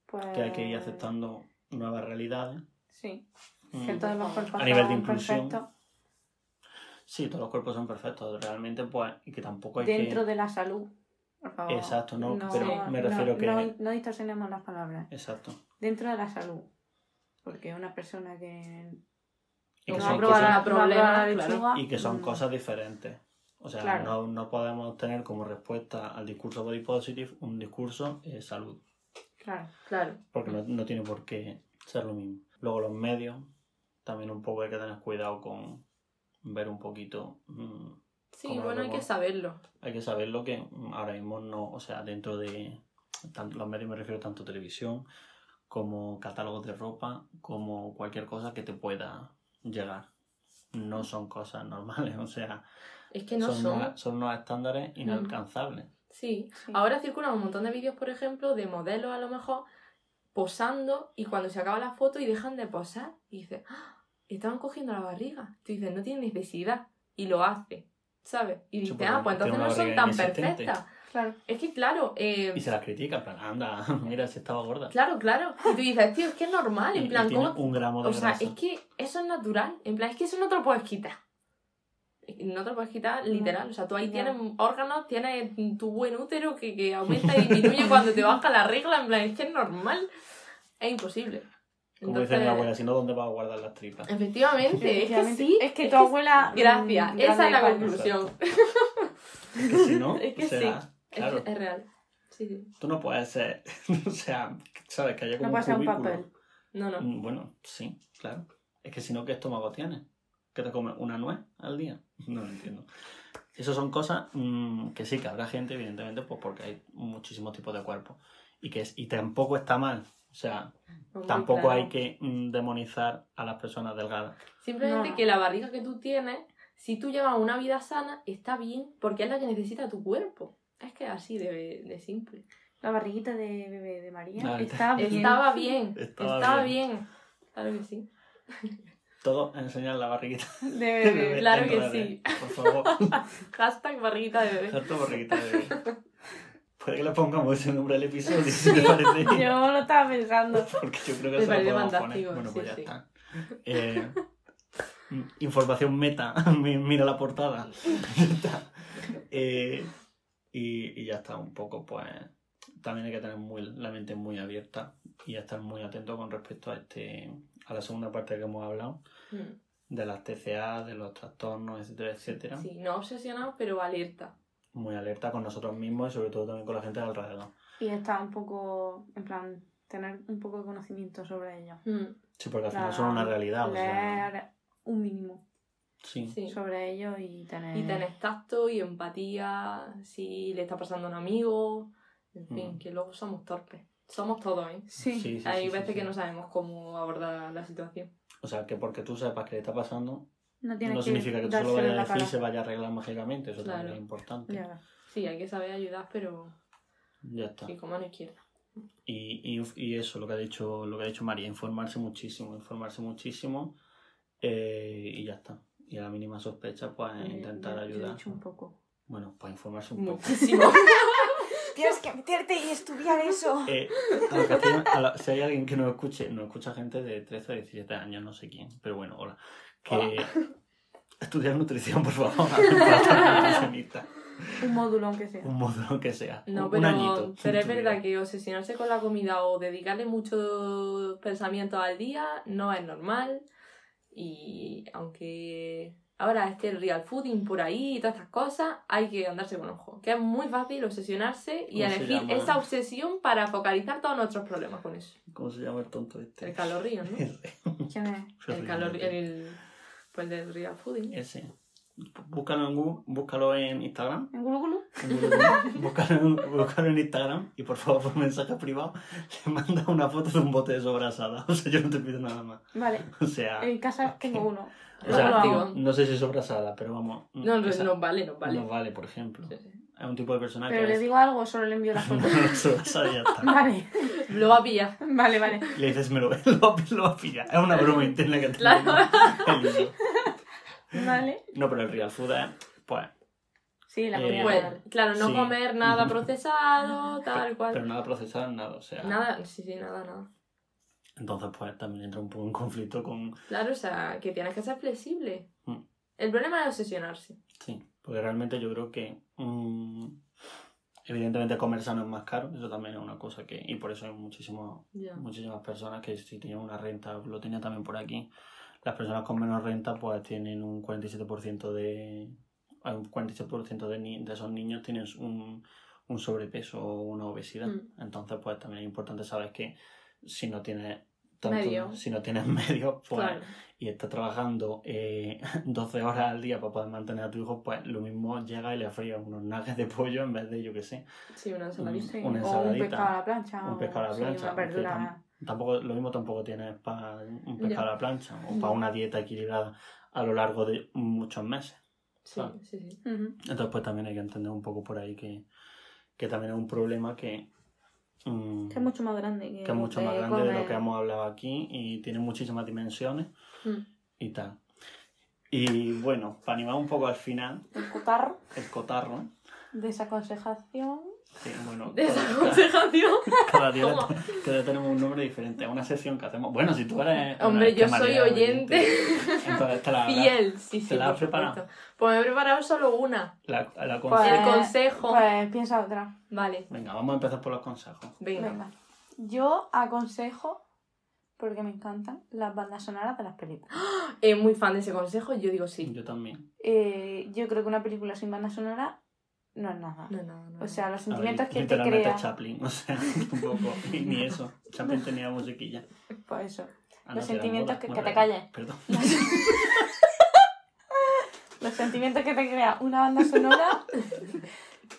Pues, Que hay que ir aceptando nuevas realidades. Sí. Mm. Que los cuerpos A nivel de inclusión. perfectos Sí, todos los cuerpos son perfectos, realmente, pues, y que tampoco hay dentro que... de la salud. Por favor. Exacto, no, pero Sí. me refiero no, que... No, no distorsionemos las palabras. Exacto. Dentro de la salud. Porque una persona que Y no que son cosas- la no aprueba problema, la claro. lechuga, y que son cosas diferentes. O sea, Claro. no, no podemos tener como respuesta al discurso body positive un discurso eh, salud, Claro. Claro. porque no, no tiene por qué ser lo mismo. Luego los medios, también un poco hay que tener cuidado con ver un poquito... mm, Sí, bueno, hay que saberlo. hay que saber lo que mm, ahora mismo no, o sea, dentro de tanto los medios me refiero tanto televisión como catálogos de ropa, como cualquier cosa que te pueda llegar. No son cosas normales, o sea, Es que no son, son. unos- son unos estándares inalcanzables. Sí. Sí. Ahora circulan un montón de vídeos, por ejemplo, de modelos a lo mejor posando y cuando se acaba la foto y dejan de posar y dices, ¡Ah! Estaban cogiendo la barriga. Tú dices, no tiene necesidad y lo hace, ¿sabes? Y dices, ah, pues entonces no son tan perfectas. Claro. Es que claro, eh, Y se las critica, en plan, anda, mira si estaba gorda. claro, claro. Y tú dices, tío, es que es normal, Y- en y plan, tiene ¿cómo? un gramo de O sea, grasa. es que eso es natural, en plan, es que eso no te lo puedes quitar. No te lo puedes quitar literal, o sea, tú ahí No. tienes órganos, tienes tu buen útero que, que aumenta y disminuye cuando te baja la regla, en plan, es que es normal, es imposible. Como dice mi abuela, si no, ¿dónde vas a guardar las tripas? Efectivamente, es que sí. Es que tu abuela. Gracias, mm, esa es la conclusión. Es que si no, Es que o sea, sí. claro, Es, es real. Sí, sí. tú no puedes ser, o sea, sabes que haya como No puede ser un cubículo. papel. No, no. Mm, Bueno, sí, claro. Es que si no, ¿qué estómago tienes? ¿Que te comes una nuez al día? No lo entiendo. Esas son cosas mm, que sí, que habrá gente, evidentemente, pues porque hay muchísimos tipos de cuerpos. Y, que es, y tampoco está mal. O sea, tampoco claro. hay que mm, demonizar a las personas delgadas. Simplemente No. que la barriga que tú tienes, si tú llevas una vida sana, está bien, porque es la que necesita tu cuerpo. Es que es así de, de simple. La barriguita de bebé de María está bien. Estaba bien, Estaba estaba, bien. bien. Claro que sí. Todos enseñan la barriguita De de bebé. claro en que sí. Por favor, Hashtag barriguita de bebé. harto barriguita de bebé. Puede que le pongamos ese nombre al episodio, si te parece. Yo lo estaba pensando. Porque yo creo que Me se lo podemos poner. Bueno, pues sí, ya sí. está. Eh, información meta. Mi- Mira la portada. Ya está. Eh, y, y ya está, un poco, pues. También hay que tener muy, la mente muy abierta y estar muy atento con respecto a este a la segunda parte que hemos hablado, Mm. de las TCA, de los trastornos, etcétera, etcétera. Sí, no obsesionado, pero alerta. Muy alerta con nosotros mismos y sobre todo también con la gente de alrededor. Y está un poco. En plan, tener un poco de conocimiento sobre ello. Mm. Sí, porque al La- final son una realidad. o sea, Leer un mínimo sí. Sí. sobre ello y tener. Y tenés tacto y empatía, si le está pasando a un amigo, en fin, Mm. que luego somos torpes. Somos todos, ¿eh? Sí. Sí, sí, Hay sí, sí, veces que no sabemos cómo abordar la situación. O sea, que porque tú sepas que le está pasando, No tiene no que significa que tú se lo dárselo vayas a la decir y se vaya a arreglar mágicamente. Eso también es importante. Ya, Ya. Sí, hay que saber ayudar, pero está. sí, con mano izquierda. Y, y, y eso, lo que ha dicho, lo que ha dicho María, informarse muchísimo, informarse muchísimo eh, y ya está. Y a la mínima sospecha, pues Eh, intentar yo- yo he ayudar. dicho un poco. Bueno, pues informarse un poco. Muchísimo. Tienes que meterte y estudiar eso. Eh, a lo que hacía- a la- si hay alguien que no escuche, no escucha gente de 13 o 17 años, no sé quién, pero bueno, hola. Que estudiar nutrición, por favor. Un módulo, aunque sea. Un módulo que sea. No, un pero, añito. pero es verdad que obsesionarse con la comida o dedicarle mucho pensamiento al día no es normal. Y aunque ahora esté el real fooding por ahí y todas estas cosas, hay que andarse con ojo. Que es muy fácil obsesionarse y ¿Cómo se elegir llama? esa obsesión para focalizar todos nuestros problemas con eso. ¿Cómo se llama el tonto este? El calorío, ¿no? ¿Quién es? El calorío, el, pues del real fooding. Ese. Búscalo en Google, búscalo en Instagram. ¿En Gulu? en Google, búscalo, en, búscalo en Instagram y por favor por mensaje privado le manda una foto de un bote de sobrasada. O sea, yo no te pido nada más. Vale. O sea, En casa tengo uno. o sea, no sé si es sobrasada, pero vamos. No, no, esa- nos vale, nos vale. nos vale, por ejemplo. Sí, sí. Es un tipo de persona Pero que le es... digo algo solo le envío la foto. No, sobrasada y ya está. Vale. Lo va a pillar. Vale, vale. Le dices, me lo, lo, va- lo va a pillar. Es una broma interna que Claro. Vale. No, pero el real food es, pues, Sí, la Eh. Pues, claro, no Sí. comer nada procesado, tal cual. pero nada procesado, nada. O sea, Nada, sí, sí, nada, nada. entonces pues también entra un poco en conflicto con... Claro, o sea, que tienes que ser flexible. Mm. El problema es obsesionarse. Sí, porque realmente yo creo que... mm, evidentemente comer sano es más caro, eso también es una cosa que... Y por eso hay muchísimos Ya. muchísimas personas que si tienen una renta, lo tenía también por aquí, las personas con menos renta pues tienen un 47% de... hay Un 47% de, ni- de esos niños tienen un, un sobrepeso o una obesidad. Mm. Entonces pues también es importante saber que si no tienes tanto, Medio. si no tienes medios pues, Claro. y estás trabajando eh, 12 horas al día para poder mantener a tu hijo, pues lo mismo llega y le frías unos nuggets de pollo en vez de, yo qué sé, Sí, una ensaladita. Una o un pescado a la plancha. un pescado a la sí, plancha, una verdura. Tampoco, lo mismo tampoco tienes para un pescado a la plancha o Ya. para una dieta equilibrada a lo largo de muchos meses. Sí, sí, sí. Entonces, pues también hay que entender un poco por ahí que, que también es un problema que, mm, Que es mucho más grande. Que, que es mucho más grande de lo que hemos hablado aquí y tiene muchísimas dimensiones Mm. y tal. Y bueno, para animar un poco al final, El cotarro. el cotarro. Desaconsejación. Sí, bueno, Desaconsejación. cada día ¿Cómo? Hombre, una- yo que soy María es oyente. Entonces te la Fiel, sí, sí, ¿Te la has preparado? supuesto. Pues me he preparado solo una. La, la Pues- El consejo. Pues piensa otra. Vale, Venga, vamos a empezar por los consejos. venga. Venga. Yo aconsejo, porque me encantan, las bandas sonoras de las películas. Es muy fan de ese consejo, yo digo sí. Yo también. Eh, yo creo que una película sin banda sonora no es nada. No, no, no. O sea, los A ver, sentimientos que te literalmente crea. Chaplin, o sea, un poco. Ni eso. Chaplin tenía musiquilla. Pues eso. Ah, Los sentimientos que- te calles. Perdón. Los sentimientos que te crea una banda sonora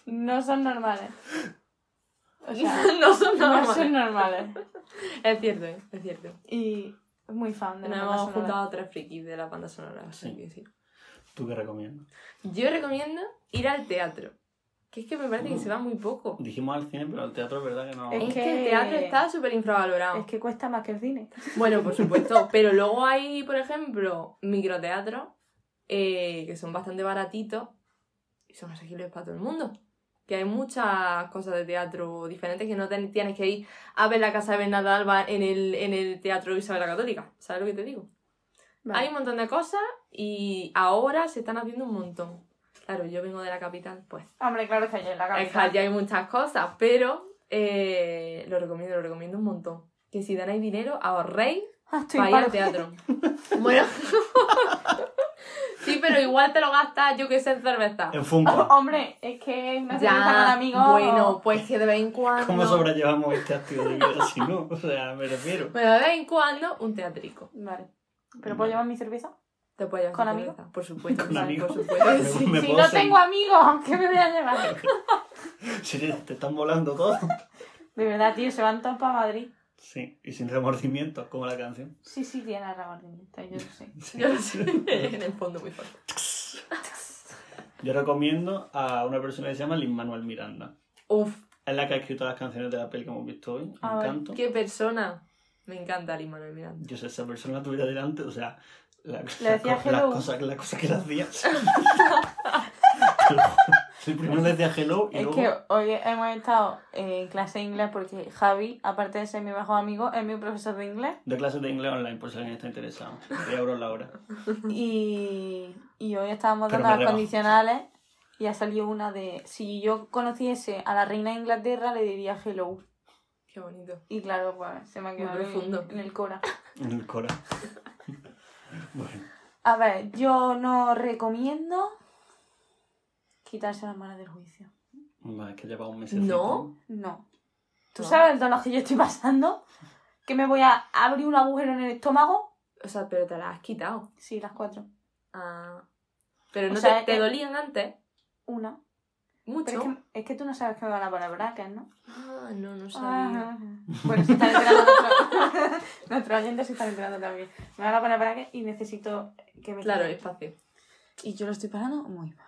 no son normales. O sea, no son no normales. son normales. Es cierto, ¿eh? es cierto. Y muy fan de Nos la hemos banda sonora. juntado tres frikis de la banda sonora, así Sí. que sí. ¿Tú qué recomiendas? Yo recomiendo ir al teatro. Que es que me parece que se va muy poco. Dijimos al cine, pero al teatro es verdad que no. Es Es que- que el teatro está súper infravalorado. Es que cuesta más que el cine. Bueno, por supuesto. pero luego hay, por ejemplo, microteatros eh, que son bastante baratitos y son asequibles para todo el mundo. Que hay muchas cosas de teatro diferentes que no te- tienes que ir a ver la casa de Bernarda Alba en el, en el Teatro Isabel la Católica. ¿Sabes lo que te digo? Vale. Hay un montón de cosas y ahora se están haciendo un montón. Claro, yo vengo de la capital, pues. Hombre, claro que hay en la Es que hay muchas cosas, pero eh, lo recomiendo, lo recomiendo un montón. Que si tenéis dinero, ahorréis Ah, estoy para ir al teatro. bueno. sí, pero igual te lo gastas, yo que sé, en cerveza. En Funko. Hombre, es que con Ya, amigos. bueno, pues que de vez en cuando... ¿Cómo sobrellevamos este activo de vida si no? O sea, me refiero. Bueno, de vez en cuando, un teatrico. Vale. ¿Pero puedo llevar mi cerveza? Te puedes llevar ¿Con amigos? Por supuesto, ¿Con sí, amigos? por supuesto. que Me- sí. me si puedo no seguir. tengo amigos, ¿qué me voy a llevar? Si te están volando todo. De verdad, tío, se van todos para Madrid. Sí, y sin remordimiento, como la canción. Sí, sí, tiene remordimiento, yo lo sé. Yo lo sé, en el fondo muy fuerte. Yo recomiendo a una persona que se llama Lin Manuel Miranda. Uf, Es la que ha escrito las canciones de la peli que hemos visto hoy. A ver, Encanto. qué persona. Me encanta Lin Manuel Miranda. Yo sé, esa persona tuviera delante, o sea, la, Le decía la- hello. cosas la cosa que le hacía. El primero le decía hello y Es luego. que hoy hemos estado en clase de inglés porque Javi, aparte de ser mi mejor amigo, es mi profesor de inglés. De clases de inglés online, por si alguien está interesado. 10 euros la hora. Y, y hoy estábamos dando las rebajo. condicionales y ha salido una de si yo conociese a la reina de Inglaterra le diría hello. Qué bonito. Y claro, pues se me ha quedado en, en el cora. En el cora. Bueno, A ver, yo no recomiendo quitarse las manos del juicio. va, es que lleva un mesecito. ¿No? No. ¿Tú No. sabes el dolor que yo estoy pasando? ¿Que me voy a abrir un agujero en el estómago? O sea, pero te la has quitado. Sí, las cuatro. Ah. Pero O no sea, te, te eh, dolían antes. Una. Mucho. Pero es que, es que tú no sabes que me van a poner brackets, ¿no? Ah, no, no sabía. Bueno, se están enterando nuestros oyentes se están enterando también. Me van a poner brackets y necesito que me Claro, espacio. Y yo lo estoy pasando muy mal.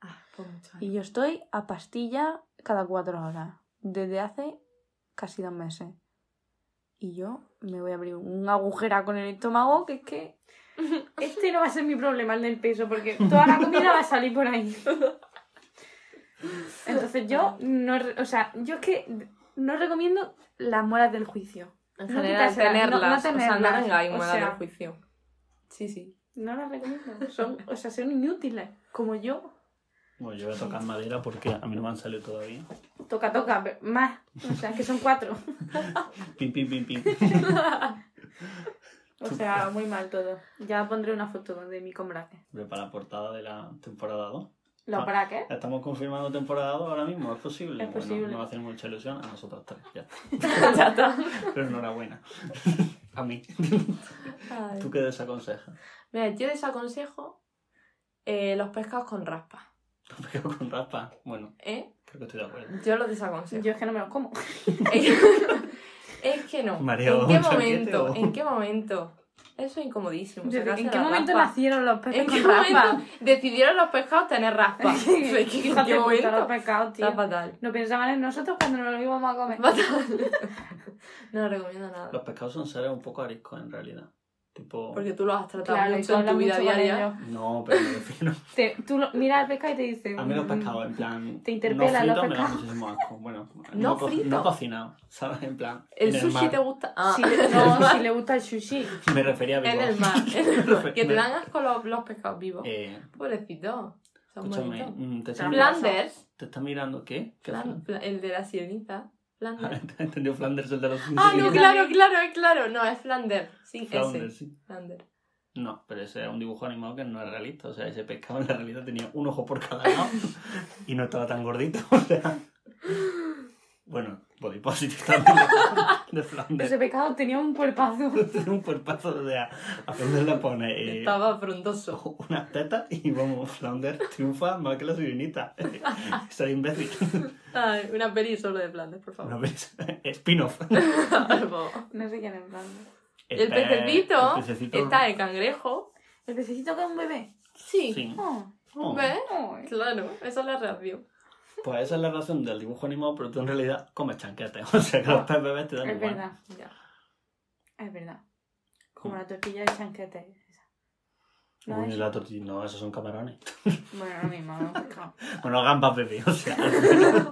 Ah, pues mucho. Y yo estoy a pastilla cada cuatro horas. Desde hace casi dos meses. Y yo me voy a abrir un agujero con el estómago que es que... Este no va a ser mi problema, el del peso, porque toda la comida va a salir por ahí. Entonces yo no... O sea, yo es que no recomiendo las muelas del juicio. En no general, no- tenerlas. no O sea, no tenerlas, o muela sea. del juicio. Sí, sí. No las recomiendo. Son, o sea, son inútiles. Como yo. Bueno, yo voy a tocar madera porque a mí no me han salido todavía. Toca, toca, pero más. O sea, es que son cuatro. Pim, pim, pim, pim. O sea, muy mal todo. Ya pondré una foto de mi con brackets. Para la portada de la temporada 2. Los Ah. brackets. Estamos confirmando temporada 2 ahora mismo, ¿es posible? Es Bueno, posible. no va a hacer mucha ilusión a nosotros tres, ya. ya está. Pero enhorabuena. a mí. Ay. ¿Tú qué desaconsejas? Mira, yo desaconsejo eh, los pescados con raspa. Me quedo con raspa. Bueno, ¿Eh? creo que estoy de acuerdo. Yo los desaconsejo. Yo es que no me los como. Es que no. María, ¿En qué ¿un chanquete momento? ¿En qué momento? Eso es incomodísimo. ¿En qué momento raspa. nacieron los peces ¿En qué con raspa? momento decidieron los pescados tener raspa? ¿En qué, momento? los pescados, tío. Está fatal. No pensaban en nosotros cuando nos lo íbamos a comer. Fatal. No recomiendo nada. Los pescados son seres un poco ariscos en realidad. Tipo. Porque tú los has tratado Claro, mucho en tu vida diaria. No, pero me refiero. Te- tú lo- miras al pescado y te dice... A mí los mm, pescados, en plan. Te interpelan no los frito, me da pescados. muchísimo asco. Bueno, No co- frito. no cocinado, ¿sabes? En plan. ¿El en sushi te gusta? Ah, Si le, no, si le gusta el sushi. Me refería a en vivo. el mar. En el mar. Que te dan asco los, los pescados vivos. Eh, Pobrecito. Son escúchame, bonitos. mm, te mirando, Flanders. te está mirando qué? ¿Qué Flan- Flan- Fla- el de la sirenita. Flanders. ¿Te entendió Flanders el de los Ah, no, claro, claro, claro. No, es Flanders. Sí, Flanders, ese. sí. Flanders. No, pero ese era un dibujo animado que no es realista. O sea, ese pescado en la realidad tenía un ojo por cada lado y no estaba tan gordito. O sea. Bueno, body positive también de, de Flanders. Ese pescado tenía un cuerpazo. Tiene un cuerpazo, o sea, a Flanders le pone eh, Estaba frondoso. unas tetas y vamos, Flanders triunfa más que la sirenita. Soy imbécil. Ay, una peli solo de Flanders, por Una favor. vez, spin-off. Por favor. No sé quién es Flanders. El pececito, el pececito- está el cangrejo. ¿El pececito que es un bebé? Sí. Sí. Oh, Oh. ¿Ves? oh. Claro, esa es la reacción. Pues esa es la razón del dibujo animado, pero tú en realidad comes chanquetes. O sea que los pez bebés te dan Es igual. verdad, Ya. es verdad. Como la tortilla de chanquete. esa. No, Uy, es- la tortilla, no, esos son camarones. Bueno, lo mismo, no pescado. Bueno, gambas bebé, o sea, al final,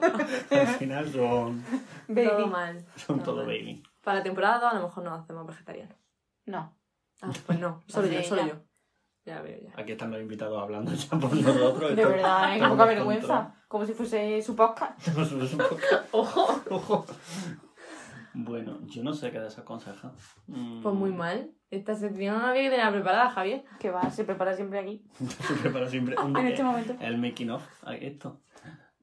al final son, Todo Baby. mal. son Todo todo mal. baby. Para la temporada 2 a lo mejor nos hacemos vegetarianos. No. Ah, pues no, solo yo, solo ya. yo. Ya veo, ya. Aquí están los invitados hablando ya por nosotros. De esto- verdad, ¿eh? poca en vergüenza. Como si fuese su podcast. ¡Ojo! Ojo. Bueno, yo no sé qué desaconseja. Mm, Pues muy mal. Esta sección no había que tenerla preparada, Javier. Que va, se prepara siempre aquí. Se prepara siempre un En este momento. el making of, esto.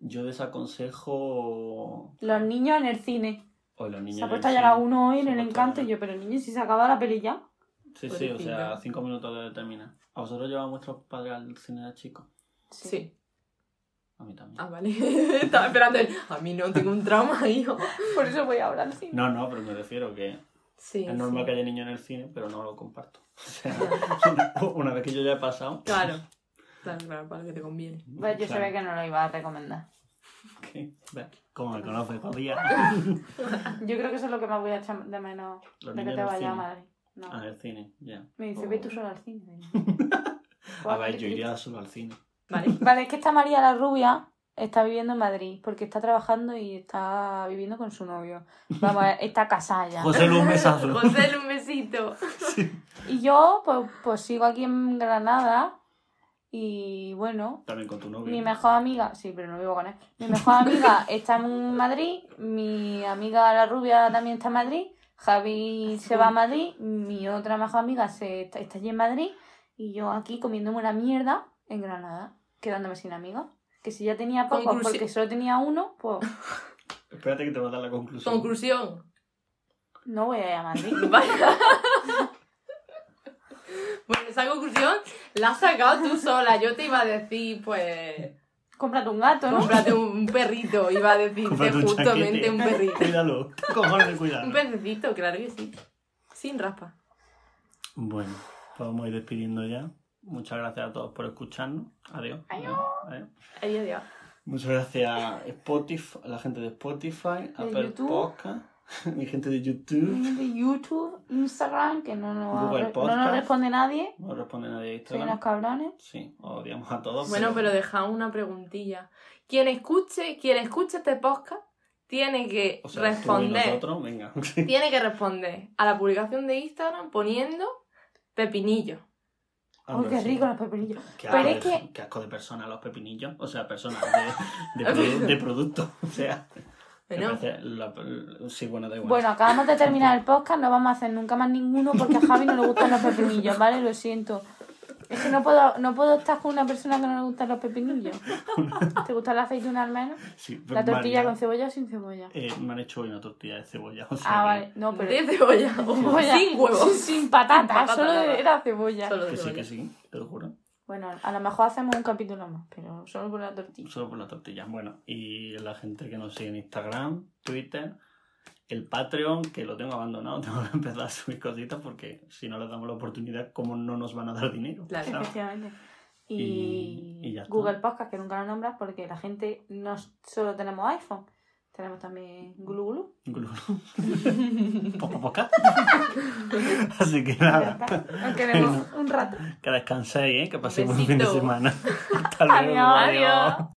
Yo desaconsejo. Los niños en el cine. O los niños. Se ha puesto a llorar uno hoy en el encanto y yo, pero niño, si se acaba la peli ya. Sí, sí, o sea, cinco minutos de terminar. ¿A vosotros llevan vuestros padres al cine de chicos? Sí. A mí también. Ah, vale. Estaba esperando el... A mí no, tengo un trauma, hijo. Por eso voy a hablar así. No, no, pero me refiero que Sí, es normal sí. que haya niños en el cine, pero no lo comparto. O sea, una, vez que yo ya he pasado. Claro. Claro, claro, para que te conviene. Pues yo claro, sabía que no lo iba a recomendar. ve, Como me conoces, jodía. Yo creo que eso es lo que más voy a echar de menos Los de que te vaya a cine. Madrid. No. Ah, en el cine, ya. Me dice, Oh. ve tú solo al cine. A ver, yo iría solo al cine. Vale. Vale, es que esta María la rubia está viviendo en Madrid porque está trabajando y está viviendo con su novio. Vamos está casada ya. José Lu, un besazo. José, un besito. Y yo, pues, pues sigo aquí en Granada y bueno, También con tu novio. mi mejor amiga, sí, pero no vivo con él. Mi mejor amiga está en Madrid, mi amiga la rubia también está en Madrid, Javi se va a Madrid, mi otra mejor amiga se, está, está allí en Madrid y yo aquí comiéndome una mierda en Granada, quedándome sin amigos. Que si ya tenía pocos Conclusi- porque solo tenía uno, pues Espérate que te voy a dar la conclusión. Conclusión. no voy a ir a Madrid. Bueno, esa conclusión la has sacado tú sola. Yo te iba a decir, pues. Cómprate un gato, ¿no? Cómprate un perrito. Iba a decirte Cómprate un justamente chaquete. un perrito. Cuídalo. ¿Qué cojones de cuidado? Un pececito, claro que sí. Sin raspa. Bueno, pues vamos a ir despidiendo ya. Muchas gracias a todos por escucharnos. Adiós. Adiós. Adiós. Adiós, adiós. Muchas gracias a Spotify, a la gente de Spotify, a Apple YouTube. Podcast, mi gente de YouTube. De YouTube, Instagram, que no nos, Google no nos Podcast. responde nadie. No responde nadie a Soy Instagram. unos cabrones. Sí, os odiamos a todos. Bueno, pero dejamos una preguntilla. Quien escuche, quien escuche este podcast tiene que O sea, tú y responder. nosotros, venga. Tiene que responder a la publicación de Instagram poniendo pepinillo. ¡Uy, qué rico los pepinillos! Qué Pero asco, es que- qué asco de personas los pepinillos. O sea, personas de, de, produ- de producto. O sea, me Bueno, parece la- sí, bueno, da igual. Bueno, acabamos de terminar el podcast, no vamos a hacer nunca más ninguno porque a Javi no le gustan los pepinillos, ¿vale? Lo siento. Es que no puedo, no puedo estar con una persona que no le gustan los pepinillos. ¿Te gusta la aceituna al menos? Sí, La tortilla María, con cebolla o sin cebolla. eh, me han hecho hoy una tortilla de cebolla. O sea Ah, que- vale. No, pero... de cebolla. Sin huevos. Sin patata, Sin patata, solo nada. era cebolla. Solo de Que sí, cebolla. que sí, te lo juro. Bueno, a lo mejor hacemos un capítulo más, pero solo por la tortilla. Solo por la tortilla. Bueno, y la gente que nos sigue en Instagram, Twitter el Patreon, que lo tengo abandonado, tengo que empezar a subir cositas porque si no les damos la oportunidad, ¿cómo no nos van a dar dinero? Claro. ¿sabes? Efectivamente. Y, Y- y ya está. Google Podcast, que nunca lo nombras porque la gente no solo tenemos iPhone, tenemos también Gulu Gulu. Poca. Así que nada. Aunque vemos un rato. que descanséis, ¿eh? que paséis un fin de semana. Hasta luego. Adiós, adiós.